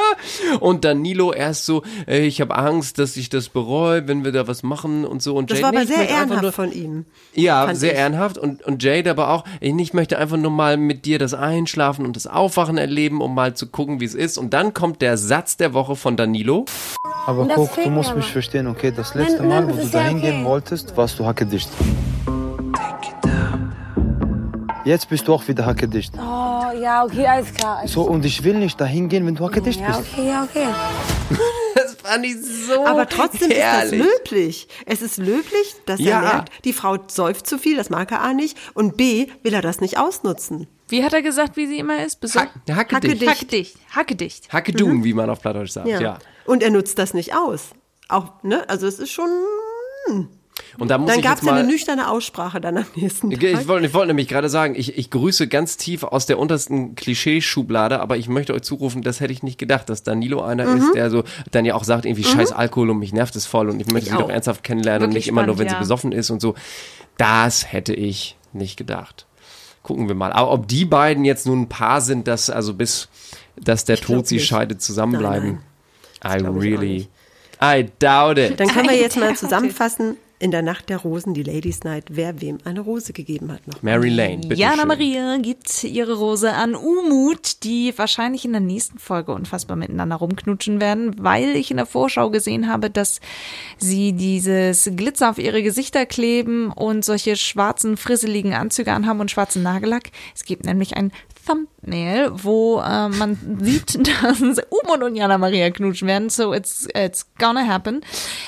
(laughs) und Danilo erst so, ey, ich habe Angst, dass ich das bereue, wenn wir da was machen und so. Und Das Jade, war nee, aber ich sehr ehrenhaft nur- von ihm. ja, sehr ich. ehrenhaft und, und Jade aber auch, ich möchte einfach nur mal mit dir das Einschlafen und das Aufwachen erleben, um mal zu gucken, wie es ist. Und dann kommt der Satz der Woche von Danilo. Aber guck, du musst aber. mich verstehen, okay? Das Nein, letzte nein, Mal, das wo du da hingehen okay. wolltest, warst du hackedicht. Jetzt bist du auch wieder hackedicht. Oh, ja, okay, alles klar. alles So, und ich will nicht dahin gehen, wenn du hackedicht Ja, bist. okay, ja, okay. (laughs) Das fand ich so Aber trotzdem ist das herrlich. löblich. Es ist löblich, dass Ja. er merkt, die Frau säuft zu viel, das mag er A nicht. Und B, will er das nicht ausnutzen. Wie hat er gesagt, wie sie immer ist? Besorgt? Hack, hacke Hacke dich. Hacke dicht. Hacke dicht. Hacke du, wie man auf Plattdeutsch sagt, ja. Ja. Und er nutzt das nicht aus. Auch, ne? Also es ist schon. Und da muss Dann gab es eine nüchterne Aussprache dann am nächsten Ich, Tag. ich wollte ich wollte nämlich gerade sagen, ich, ich grüße ganz tief aus der untersten Klischeeschublade, aber ich möchte euch zurufen, das hätte ich nicht gedacht, dass Danilo einer Mhm. ist, der so dann ja auch sagt, irgendwie scheiß Alkohol und mich nervt es voll und ich möchte Ich sie doch auch. ernsthaft kennenlernen und Wirklich nicht immer nur, wenn spannend, sie ja. besoffen ist und so. Das hätte ich nicht gedacht. Gucken wir mal. Aber ob die beiden jetzt nun ein Paar sind, dass also bis, dass der Tod sie nicht. scheidet, zusammenbleiben. I glaub ich auch really. I doubt it. Dann können wir jetzt mal (laughs) zusammenfassen. In der Nacht der Rosen, die Ladies Night, wer wem eine Rose gegeben hat noch. Mary Lane, bitte Jana schön. Maria gibt ihre Rose an Umut, die wahrscheinlich in der nächsten Folge unfassbar miteinander rumknutschen werden, weil ich in der Vorschau gesehen habe, dass sie dieses Glitzer auf ihre Gesichter kleben und solche schwarzen, frisseligen Anzüge anhaben und schwarzen Nagellack. Es gibt nämlich ein Thumbnail, wo äh, man (laughs) sieht, dass Umut und Jana Maria knutschen werden. So it's, it's gonna happen.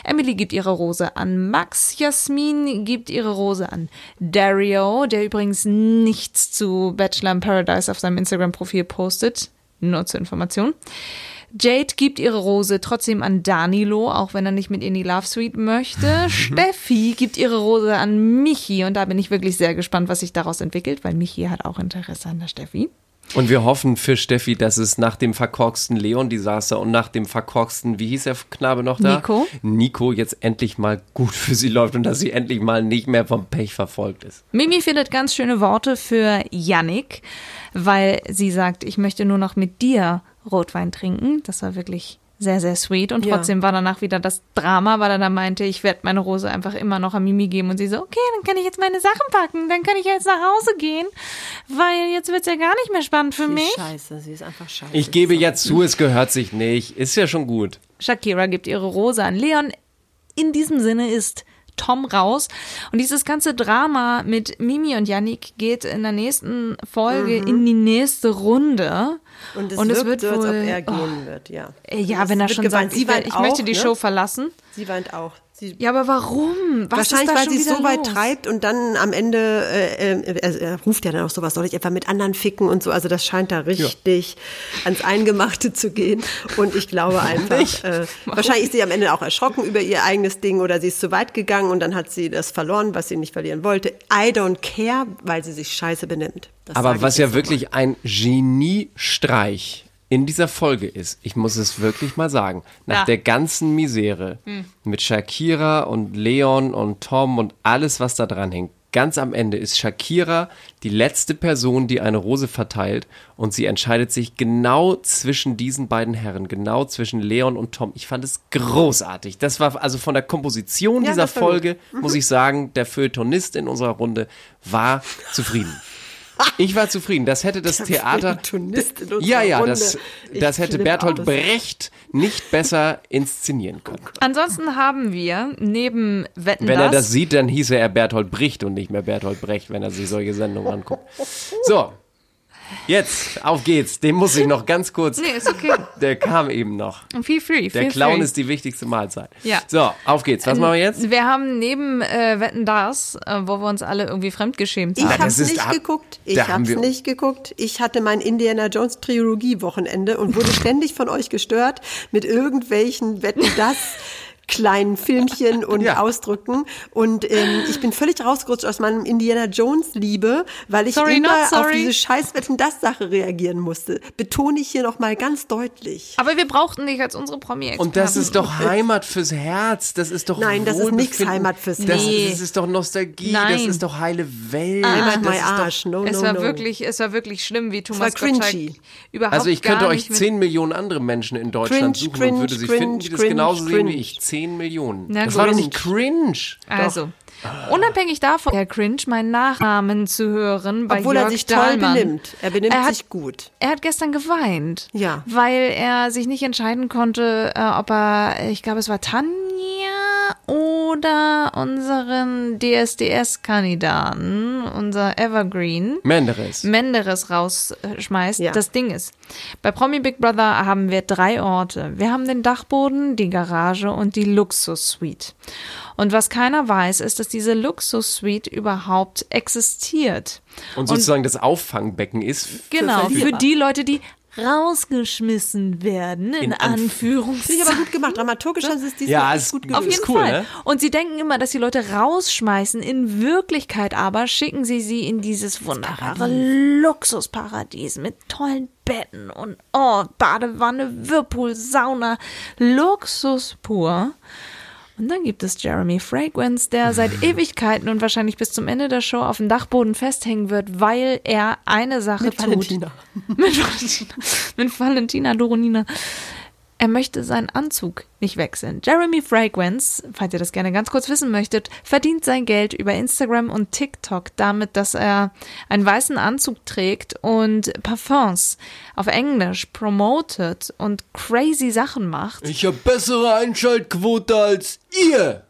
Emily gibt ihre Rose an Max. Jasmin gibt ihre Rose an Dario, der übrigens nichts zu Bachelor in Paradise auf seinem Instagram-Profil postet. Nur zur Information. Jade gibt ihre Rose trotzdem an Danilo, auch wenn er nicht mit ihr in die Love Suite möchte. Steffi gibt ihre Rose an Michi und da bin ich wirklich sehr gespannt, was sich daraus entwickelt, weil Michi hat auch Interesse an der Steffi. Und wir hoffen für Steffi, dass es nach dem verkorksten Leon-Desaster und nach dem verkorksten, wie hieß der Knabe noch da? Nico. Nico jetzt endlich mal gut für sie läuft und dass sie endlich mal nicht mehr vom Pech verfolgt ist. Mimi findet ganz schöne Worte für Yannick, weil sie sagt, ich möchte nur noch mit dir Rotwein trinken. Das war wirklich sehr, sehr sweet. Und Ja. trotzdem war danach wieder das Drama, weil er dann meinte, ich werde meine Rose einfach immer noch an Mimi geben. Und sie so, okay, dann kann ich jetzt meine Sachen packen. Dann kann ich jetzt nach Hause gehen, weil jetzt wird's ja gar nicht mehr spannend für Sie mich. ist scheiße, sie ist einfach scheiße. Ich gebe jetzt zu, es gehört sich nicht. Ist ja schon gut. Shakira gibt ihre Rose an Leon. In diesem Sinne ist Tom raus. Und dieses ganze Drama mit Mimi und Yannick geht in der nächsten Folge in die nächste Runde. Und es, Und es wird so, als ob wohl- er gehen wird, ja. Ja, wenn er schon sagt, ich, will- ich auch, möchte die ne? Show verlassen. Sie weint auch. Sie Ja, aber warum? Was Wahrscheinlich, weil sie es so weit los? treibt und dann am Ende, äh, äh, er, er ruft ja dann auch sowas, soll ich etwa mit anderen ficken und so. Also das scheint da richtig ans Eingemachte zu gehen. Und ich glaube einfach, äh, wahrscheinlich ist sie am Ende auch erschrocken über ihr eigenes Ding oder sie ist zu weit gegangen und dann hat sie das verloren, was sie nicht verlieren wollte. I don't care, weil sie sich scheiße benimmt. Das Aber was ja wirklich ein Geniestreich in dieser Folge ist, ich muss es wirklich mal sagen, nach Ja. der ganzen Misere Hm. mit Shakira und Leon und Tom und alles, was da dran hängt, ganz am Ende ist Shakira die letzte Person, die eine Rose verteilt und sie entscheidet sich genau zwischen diesen beiden Herren, genau zwischen Leon und Tom. Ich fand es großartig. Das war also von der Komposition Ja, dieser. Folge, muss ich sagen, der Feuilletonist in unserer Runde war zufrieden. (laughs) Ich war zufrieden. Das hätte das Theater. Ja, ja, Runde. das, das hätte Bertolt aus. Brecht nicht besser inszenieren können. Ansonsten haben wir neben Wetten Wenn er das, das sieht, dann hieße er Bertolt Bricht und nicht mehr Bertolt Brecht, wenn er sich solche Sendungen anguckt. So, jetzt, auf geht's. Den muss ich noch ganz kurz. Nee, ist okay. Der kam eben noch. Feel free, Der feel Clown free. ist die wichtigste Mahlzeit. Ja. So, auf geht's. Was machen wir jetzt? Wir haben neben äh, Wetten das, äh, wo wir uns alle irgendwie fremdgeschämt Ich haben. Das hab's nicht geguckt. Ich hab's nicht geguckt. Ich hatte mein Indiana Jones Trilogie Wochenende und wurde (laughs) ständig von euch gestört mit irgendwelchen Wetten das kleinen Filmchen (laughs) und Ja. Ausdrücken und ähm, ich bin völlig rausgerutscht aus meinem Indiana Jones Liebe, weil ich Sorry, immer auf diese scheiß Wetten das Sache reagieren musste. Betone ich hier noch mal ganz deutlich. Aber wir brauchten dich als unsere promi Und das ist doch (laughs) Heimat fürs Herz. Das ist doch Nein, das ist Wohlbefinden. Heimat fürs das, Herz. Das ist doch Nostalgie. Nein. Das ist doch heile Welt. Heimat das my ist doch, Arsch. No, es no, war no. wirklich, es war wirklich schlimm, wie Thomas war cringy. Überhaupt also ich könnte euch nicht mit- 10 Millionen andere Menschen in Deutschland Cringe, suchen und würde cringe, sie finden, die das cringe, genauso sehen cringe. wie ich. 10 Millionen. Na das gut. war doch nicht cringe. Also, unabhängig davon, Herr Cringe, meinen Nachnamen zu hören bei Obwohl Jörg er sich toll Dahlmann. benimmt. Er benimmt Er hat- sich gut. Er hat gestern geweint. Ja. Weil er sich nicht entscheiden konnte, äh, ob er, ich glaube, es war Tanja oder unseren DSDS-Kandidaten, unser Evergreen. Menderes. Menderes rausschmeißt. Ja. Das Ding ist, bei Promi Big Brother haben wir drei Orte. Wir haben den Dachboden, die Garage und die Luxussuite. Und was keiner weiß, ist, dass diese Luxussuite überhaupt existiert. Und sozusagen das Auffangbecken ist. Genau, für, Verlierer. die Leute, die rausgeschmissen werden, in, In Anf- Finde ich aber Anführungszeichen. gut gemacht. Dramaturgisch haben sie es diesmal Ja, ist- gut Auf Auf jeden cool, Fall. ne? Und sie denken immer, dass die Leute rausschmeißen. In Wirklichkeit aber schicken sie sie in dieses wunderbare Luxusparadies mit tollen Betten und oh, Badewanne, Whirlpool, Sauna, Luxus pur. Und dann gibt es Jeremy Fragrance, der seit (laughs) Ewigkeiten und wahrscheinlich bis zum Ende der Show auf dem Dachboden festhängen wird, weil er eine Sache Mit tut. Valentina. (laughs) mit Valentina. Mit Valentina Doronina. Er möchte seinen Anzug nicht wechseln. Jeremy Fragrance, falls ihr das gerne ganz kurz wissen möchtet, verdient sein Geld über Instagram und TikTok damit, dass er einen weißen Anzug trägt und Parfums auf Englisch promotet und crazy Sachen macht. Ich habe bessere Einschaltquote als ihr.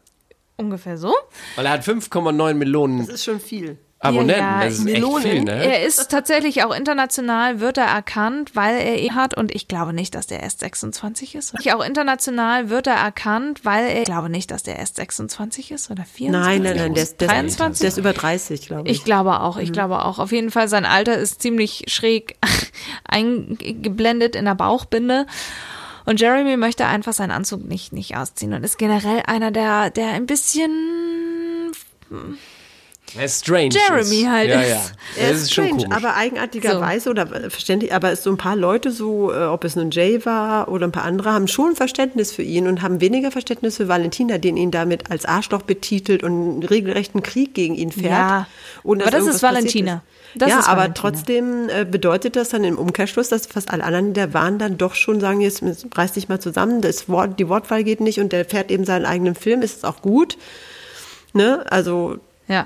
Ungefähr so. Weil er hat 5,9 Millionen Das ist schon viel. Abonnenten. Ja, ja, das ist Melonen. echt viel, ne? Er ist tatsächlich auch international, wird er erkannt, weil er ihn hat und ich glaube nicht, dass der erst 26 ist. Auch international wird er erkannt, weil er, ich glaube nicht, dass der erst 26 ist oder 24. Nein, nein, nein, der ist, der, ist, 23. der ist über 30, glaube ich. Ich glaube auch, ich glaube auch. Auf jeden Fall, sein Alter ist ziemlich schräg (laughs) eingeblendet in der Bauchbinde. Und Jeremy möchte einfach seinen Anzug nicht, nicht ausziehen und ist generell einer, der, der ein bisschen Er ist strange. Jeremy halt ja, ist. Ja. Er Das ist ist schon strange, komisch. aber eigenartigerweise oder äh, verständlich, aber es so ein paar Leute so, äh, ob es nun Jay war oder ein paar andere, haben schon Verständnis für ihn und haben weniger Verständnis für Valentina, den ihn damit als Arschloch betitelt und einen regelrechten Krieg gegen ihn fährt. Ja, ohne aber das ist Valentina. Das ja, ist aber Valentina. trotzdem äh, bedeutet das dann im Umkehrschluss, dass fast alle anderen, da waren, dann doch schon sagen, jetzt reiß dich mal zusammen, das Wort, die Wortwahl geht nicht und der fährt eben seinen eigenen Film, ist es auch gut. Ne? Also, Ja.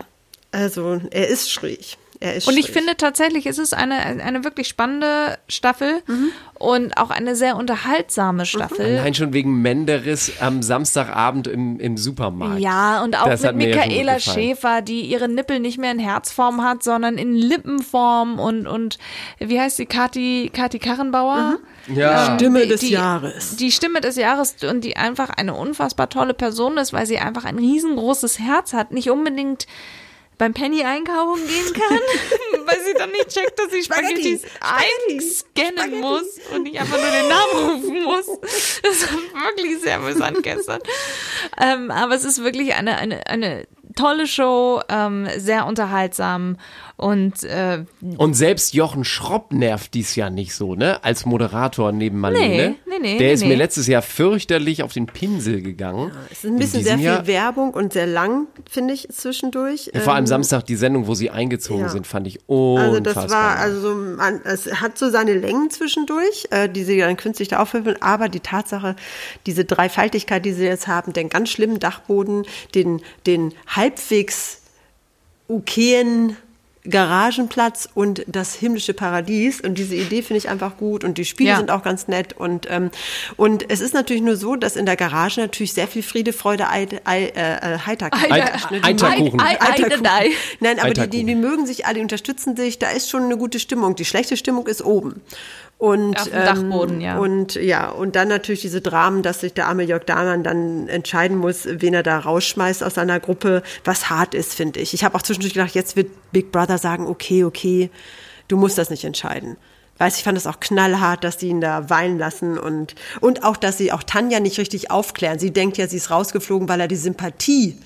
Also er ist schräg. Er ist Und ich schräg. finde tatsächlich, es ist eine, eine wirklich spannende Staffel Mhm. und auch eine sehr unterhaltsame Staffel. Allein schon wegen Menderes am Samstagabend im, im Supermarkt. Ja, und auch Das mit ja Michaela gefallen. Schäfer, die ihre Nippel nicht mehr in Herzform hat, sondern in Lippenform und, und wie heißt sie, Kati, Kati Karrenbauer? Ja. Stimme die- des die, Jahres. Die Stimme des Jahres und die einfach eine unfassbar tolle Person ist, weil sie einfach ein riesengroßes Herz hat. Nicht unbedingt beim Penny einkaufen gehen kann, (laughs) weil sie dann nicht checkt, dass sie Spaghettis einscannen muss und nicht einfach nur den Namen rufen muss. Das war wirklich sehr amüsant gestern. Ähm, aber es ist wirklich eine, eine, eine tolle Show, ähm, sehr unterhaltsam und äh, Und selbst Jochen Schropp nervt dies Jahr nicht so, ne? Als Moderator neben Marlene. nee, nee, Der nee, ist nee. mir letztes Jahr fürchterlich auf den Pinsel gegangen. Es ist ein bisschen sehr viel Jahr- Werbung und sehr lang, finde ich, zwischendurch. Ja, vor allem Ähm, Samstag die Sendung, wo sie eingezogen ja. sind, fand ich Also unfassbar. das war, also man, es hat so seine Längen zwischendurch, äh, die sie dann künstlich da aufhöfeln, aber die Tatsache, diese Dreifaltigkeit, die sie jetzt haben, den ganz schlimmen Dachboden, den, den halbwegs okayen Garagenplatz und das himmlische Paradies. Und diese Idee finde ich einfach gut und die Spiele Ja. sind auch ganz nett. Und, ähm, und es ist natürlich nur so, dass in der Garage natürlich sehr viel Friede, Freude, Eid, Ei, äh, äh, Heiterkeit. Ne, Eiterkuchen. Ei- Nein, aber die, die, die mögen sich alle, die unterstützen sich. Da ist schon eine gute Stimmung. Die schlechte Stimmung ist oben. Und, Auf dem Dachboden, ja. Und ja, und dann natürlich diese Dramen, dass sich der arme Jörg Dahmann dann entscheiden muss, wen er da rausschmeißt aus seiner Gruppe, was hart ist, finde ich. Ich habe auch zwischendurch gedacht, jetzt wird Big Brother sagen, okay, okay, du musst das nicht entscheiden. Weiß, ich fand es auch knallhart, dass sie ihn da weinen lassen und, und auch, dass sie auch Tanja nicht richtig aufklären. Sie denkt ja, sie ist rausgeflogen, weil er die Sympathie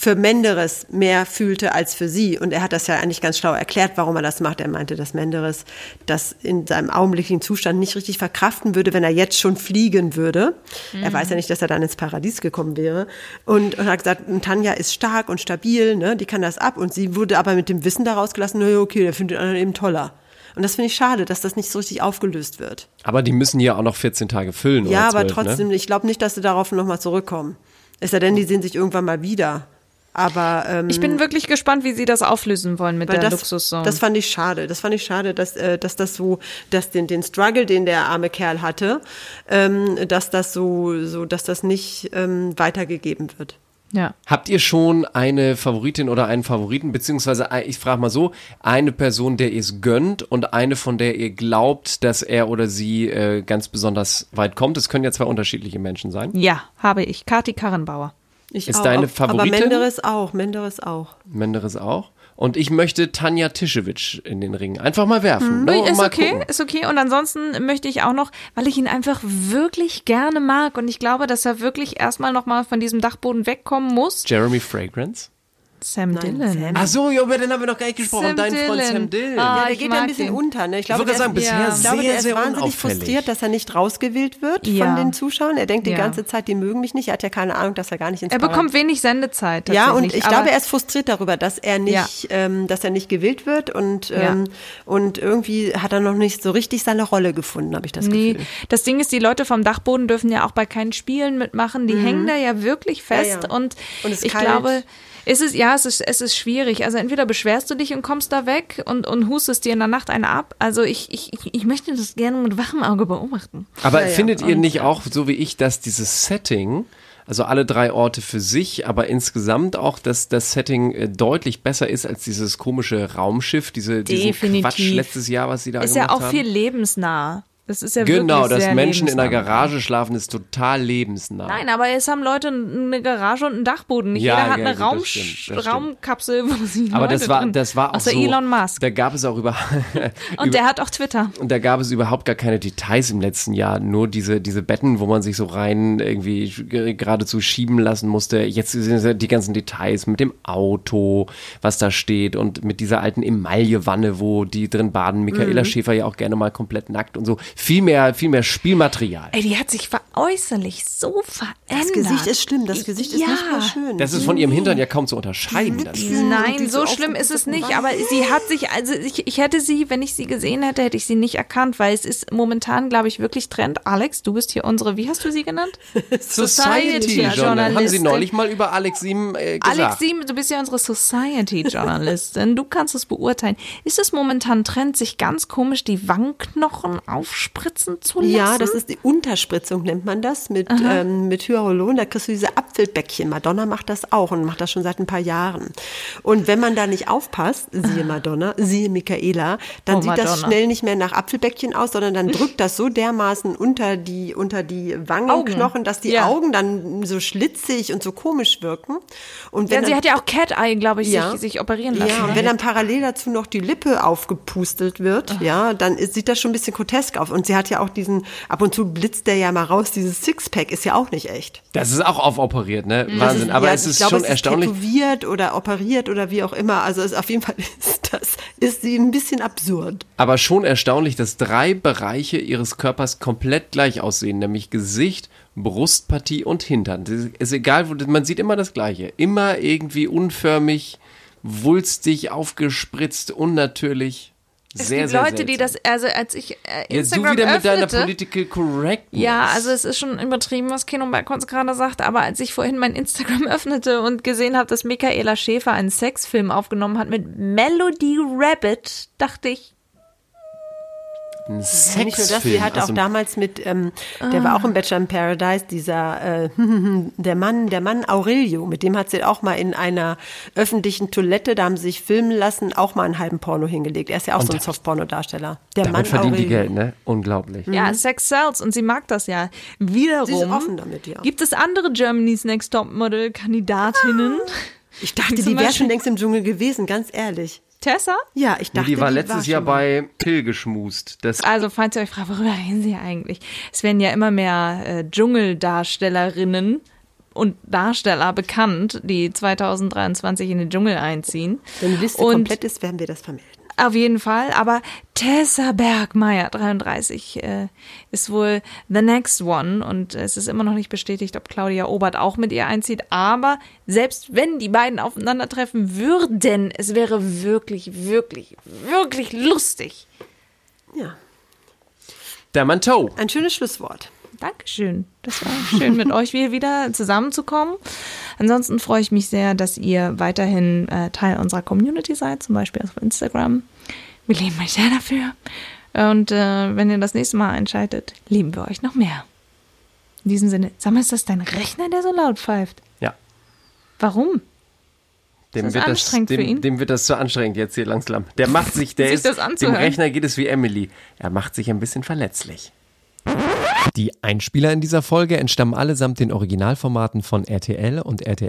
für Menderes mehr fühlte als für sie. Und er hat das ja eigentlich ganz schlau erklärt, warum er das macht. Er meinte, dass Menderes das in seinem augenblicklichen Zustand nicht richtig verkraften würde, wenn er jetzt schon fliegen würde. Er weiß ja nicht, dass er dann ins Paradies gekommen wäre. Und, und hat gesagt, Tanja ist stark und stabil, ne? die kann das ab. Und sie wurde aber mit dem Wissen daraus gelassen, naja, okay, der findet anderen eben toller. Und das finde ich schade, dass das nicht so richtig aufgelöst wird. Aber die müssen ja auch noch 14 Tage füllen. ja, oder aber 12, trotzdem, Ne? ich glaube nicht, dass sie darauf nochmal zurückkommen. Es sei denn, die sehen sich irgendwann mal wieder. Aber ähm, Ich bin wirklich gespannt, wie sie das auflösen wollen mit der das, Luxuszone. das fand ich schade. Das fand ich schade, dass, äh, dass das so, dass den, den Struggle, den der arme Kerl hatte, ähm, dass das so, so, dass das nicht ähm, weitergegeben wird. ja. Habt ihr schon eine Favoritin oder einen Favoriten, beziehungsweise äh, ich frage mal so, eine Person, der ihr es gönnt und eine, von der ihr glaubt, dass er oder sie äh, ganz besonders weit kommt? Es können ja zwei unterschiedliche Menschen sein. ja, habe ich. Kati Karrenbauer. Ich Ist auch, deine Aber Favoritin? Menderes auch, Menderes auch. Menderes auch. Und ich möchte Tanja Tischewitsch in den Ring einfach mal werfen. ne, und ist mal okay, gucken. ist okay. Und ansonsten möchte ich auch noch, weil ich ihn einfach wirklich gerne mag und ich glaube, dass er wirklich erstmal nochmal von diesem Dachboden wegkommen muss. Jeremy Fragrance. Sam Dillon. Ach so, ja, über den haben wir noch gar nicht gesprochen. Sam Dein Freund Dillon. Sam Dillon. Ah, Ja, der ich geht ja ein bisschen den. unter. Ne? Ich Ich glaube, würde der sagen, ist, bisher Ja. ich glaube, sehr, der ist sehr wahnsinnig frustriert, dass er nicht rausgewählt wird Ja. von den Zuschauern. Er denkt die ganze Zeit, die mögen mich nicht. Er hat ja keine Ahnung, dass er gar nicht ins Er bekommt wenig Sendezeit. Ja, und ich aber- glaube, er ist frustriert darüber, dass er nicht, ähm, dass er nicht gewählt wird und ähm, und irgendwie hat er noch nicht so richtig seine Rolle gefunden, habe ich das Nee, Gefühl. das Ding ist, die Leute vom Dachboden dürfen ja auch bei keinen Spielen mitmachen. Die hängen da ja wirklich fest Mhm. ja. und, Und ich kalt. glaube, es ist, ja, es ist, es ist schwierig. Also entweder beschwerst du dich und kommst da weg und, und hustest dir in der Nacht eine ab. Also ich, ich, ich- möchte das gerne mit wachem Auge beobachten. Aber Ja, ja. findet ihr Und, nicht auch, so wie ich, dass dieses Setting, also alle drei Orte für sich, aber insgesamt auch, dass das Setting äh, deutlich besser ist als dieses komische Raumschiff, diese, diesen Definitiv. Quatsch letztes Jahr, was sie da Ist gemacht ja auch haben? viel lebensnah. Das ist ja Genau, wirklich dass Menschen in lebensnah. Garage schlafen, ist total lebensnah. Nein, aber es haben Leute eine Garage und einen Dachboden. Nicht Ja, jeder hat ja, eine gut, das Raum stimmt, das stimmt. Raumkapsel, wo sie aber Leute das war, das war auch Außer so. Elon Musk. Da gab es auch über, (laughs) Und der hat auch Twitter. Und da gab es überhaupt gar keine Details im letzten Jahr. Nur diese, diese Betten, wo man sich so rein irgendwie geradezu schieben lassen musste. Jetzt sind die ganzen Details mit dem Auto, was da steht und mit dieser alten Emaillewanne, wo die drin baden. Michaela Mhm. Schäfer ja auch gerne mal komplett nackt und so. Viel mehr, viel mehr Spielmaterial. Ey, die hat sich ver- äußerlich so verändert. Das Gesicht ist schlimm, das Gesicht ist Ja. nicht mehr schön. Das ist von ihrem Hintern ja kaum zu unterscheiden. Nein, so so schlimm ist es nicht, aber sie hat sich, also ich, ich hätte sie, wenn ich sie gesehen hätte, hätte ich sie nicht erkannt, weil es ist momentan, glaube ich, wirklich Trend. Alex, du bist hier unsere, wie hast du sie genannt? (laughs) Society-Journal. Haben Sie Society-Journalistin. neulich mal über Alex Sieben äh, gesagt. Alex Siem, du bist ja unsere Society-Journalistin. Du kannst es beurteilen. Ist es momentan Trend, sich ganz komisch die Wangenknochen aufspritzen zu lassen? Ja, das ist die Unterspritzung, nennt man das, mit, ähm, mit Hyaluron. Da kriegst du diese Apfelbäckchen. Madonna macht das auch und macht das schon seit ein paar Jahren. Und wenn man da nicht aufpasst, siehe Madonna, siehe Michaela, dann Oh, sieht das Madonna. schnell nicht mehr nach Apfelbäckchen aus, sondern dann (laughs) drückt das so dermaßen unter die, unter die Wangenknochen, dass die Ja. Augen dann so schlitzig und so komisch wirken. Und Ja, wenn sie dann- hat ja auch Cat Eye, glaube ich, Ja. sich, sich operieren lassen. Ja, und wenn dann parallel dazu noch die Lippe aufgepustelt wird, ja, dann sieht das schon ein bisschen grotesk auf. Und sie hat ja auch diesen, ab und zu blitzt der ja mal raus, dieses Sixpack ist ja auch nicht echt. Das ist auch aufoperiert, ne? Das Wahnsinn. ist- Aber ja, es ist glaube, schon es erstaunlich. Ist tätowiert oder operiert oder wie auch immer. Also es, auf jeden Fall (laughs) ist das, ist sie ein bisschen absurd. Aber schon erstaunlich, dass drei Bereiche ihres Körpers komplett gleich aussehen, nämlich Gesicht, Brustpartie und Hintern. Das ist egal, man sieht immer das Gleiche. Immer irgendwie unförmig, wulstig, aufgespritzt, unnatürlich. Es Sehr, gibt sehr Leute, die seltsam. das, also als ich äh, Jetzt du Instagram wieder mit deiner öffnete, Political Correctness. Ja, also es ist schon übertrieben, was Kino Balkons gerade sagt, aber als ich vorhin mein Instagram (laughs) öffnete und gesehen habe, dass Michaela Schäfer einen Sexfilm aufgenommen hat mit Melody Rabbit, dachte ich, Ein Ja, nicht nur das, sie hat also auch damals mit, ähm, der war auch im Bachelor in Paradise, dieser, äh, (laughs) der Mann, der Mann Aurelio, mit dem hat sie auch mal in einer öffentlichen Toilette, da haben sie sich filmen lassen, auch mal einen halben Porno hingelegt. Er ist ja auch Und so ein Softporno-Darsteller. Der Damit Mann verdient die Aurelio. Geld, ne? Unglaublich. ja, Sex sells und sie mag das ja. Wiederum Sie ist offen damit, ja. gibt es andere Germany's Next Top Model Kandidatinnen. Ich dachte, die wäre schon längst im Dschungel gewesen, ganz ehrlich. Tessa? Ja, ich Nee, dachte, die war letztes Jahr schon mal. bei Pill geschmust. Das Also, falls ihr euch fragt, worüber reden sie eigentlich? Es werden ja immer mehr äh, Dschungeldarstellerinnen und Darsteller bekannt, die 2023 in den Dschungel einziehen. Wenn die Liste Und- komplett ist, werden wir das vermelden. Auf jeden Fall, aber Tessa Bergmeier, 33, äh, ist wohl the next one und es ist immer noch nicht bestätigt, ob Claudia Obert auch mit ihr einzieht, aber selbst wenn die beiden aufeinandertreffen würden, es wäre wirklich, wirklich, wirklich lustig. Ja. der Manteau. Ein schönes Schlusswort. Dankeschön. Das war schön, mit euch hier wieder zusammenzukommen. Ansonsten freue ich mich sehr, dass ihr weiterhin äh, Teil unserer Community seid, zum Beispiel auf Instagram. Wir lieben euch sehr dafür. Und äh, wenn ihr das nächste Mal einschaltet, lieben wir euch noch mehr. In diesem Sinne, sag mal, ist das dein Rechner, der so laut pfeift? Ja. Warum? Dem das wird das, dem, dem wird das zu anstrengend jetzt hier langsam. Der macht sich, (laughs) der Sich ist, dem? Rechner geht es wie Emily. Er macht sich ein bisschen verletzlich. Die Einspieler in dieser Folge entstammen allesamt den Originalformaten von RTL und RTL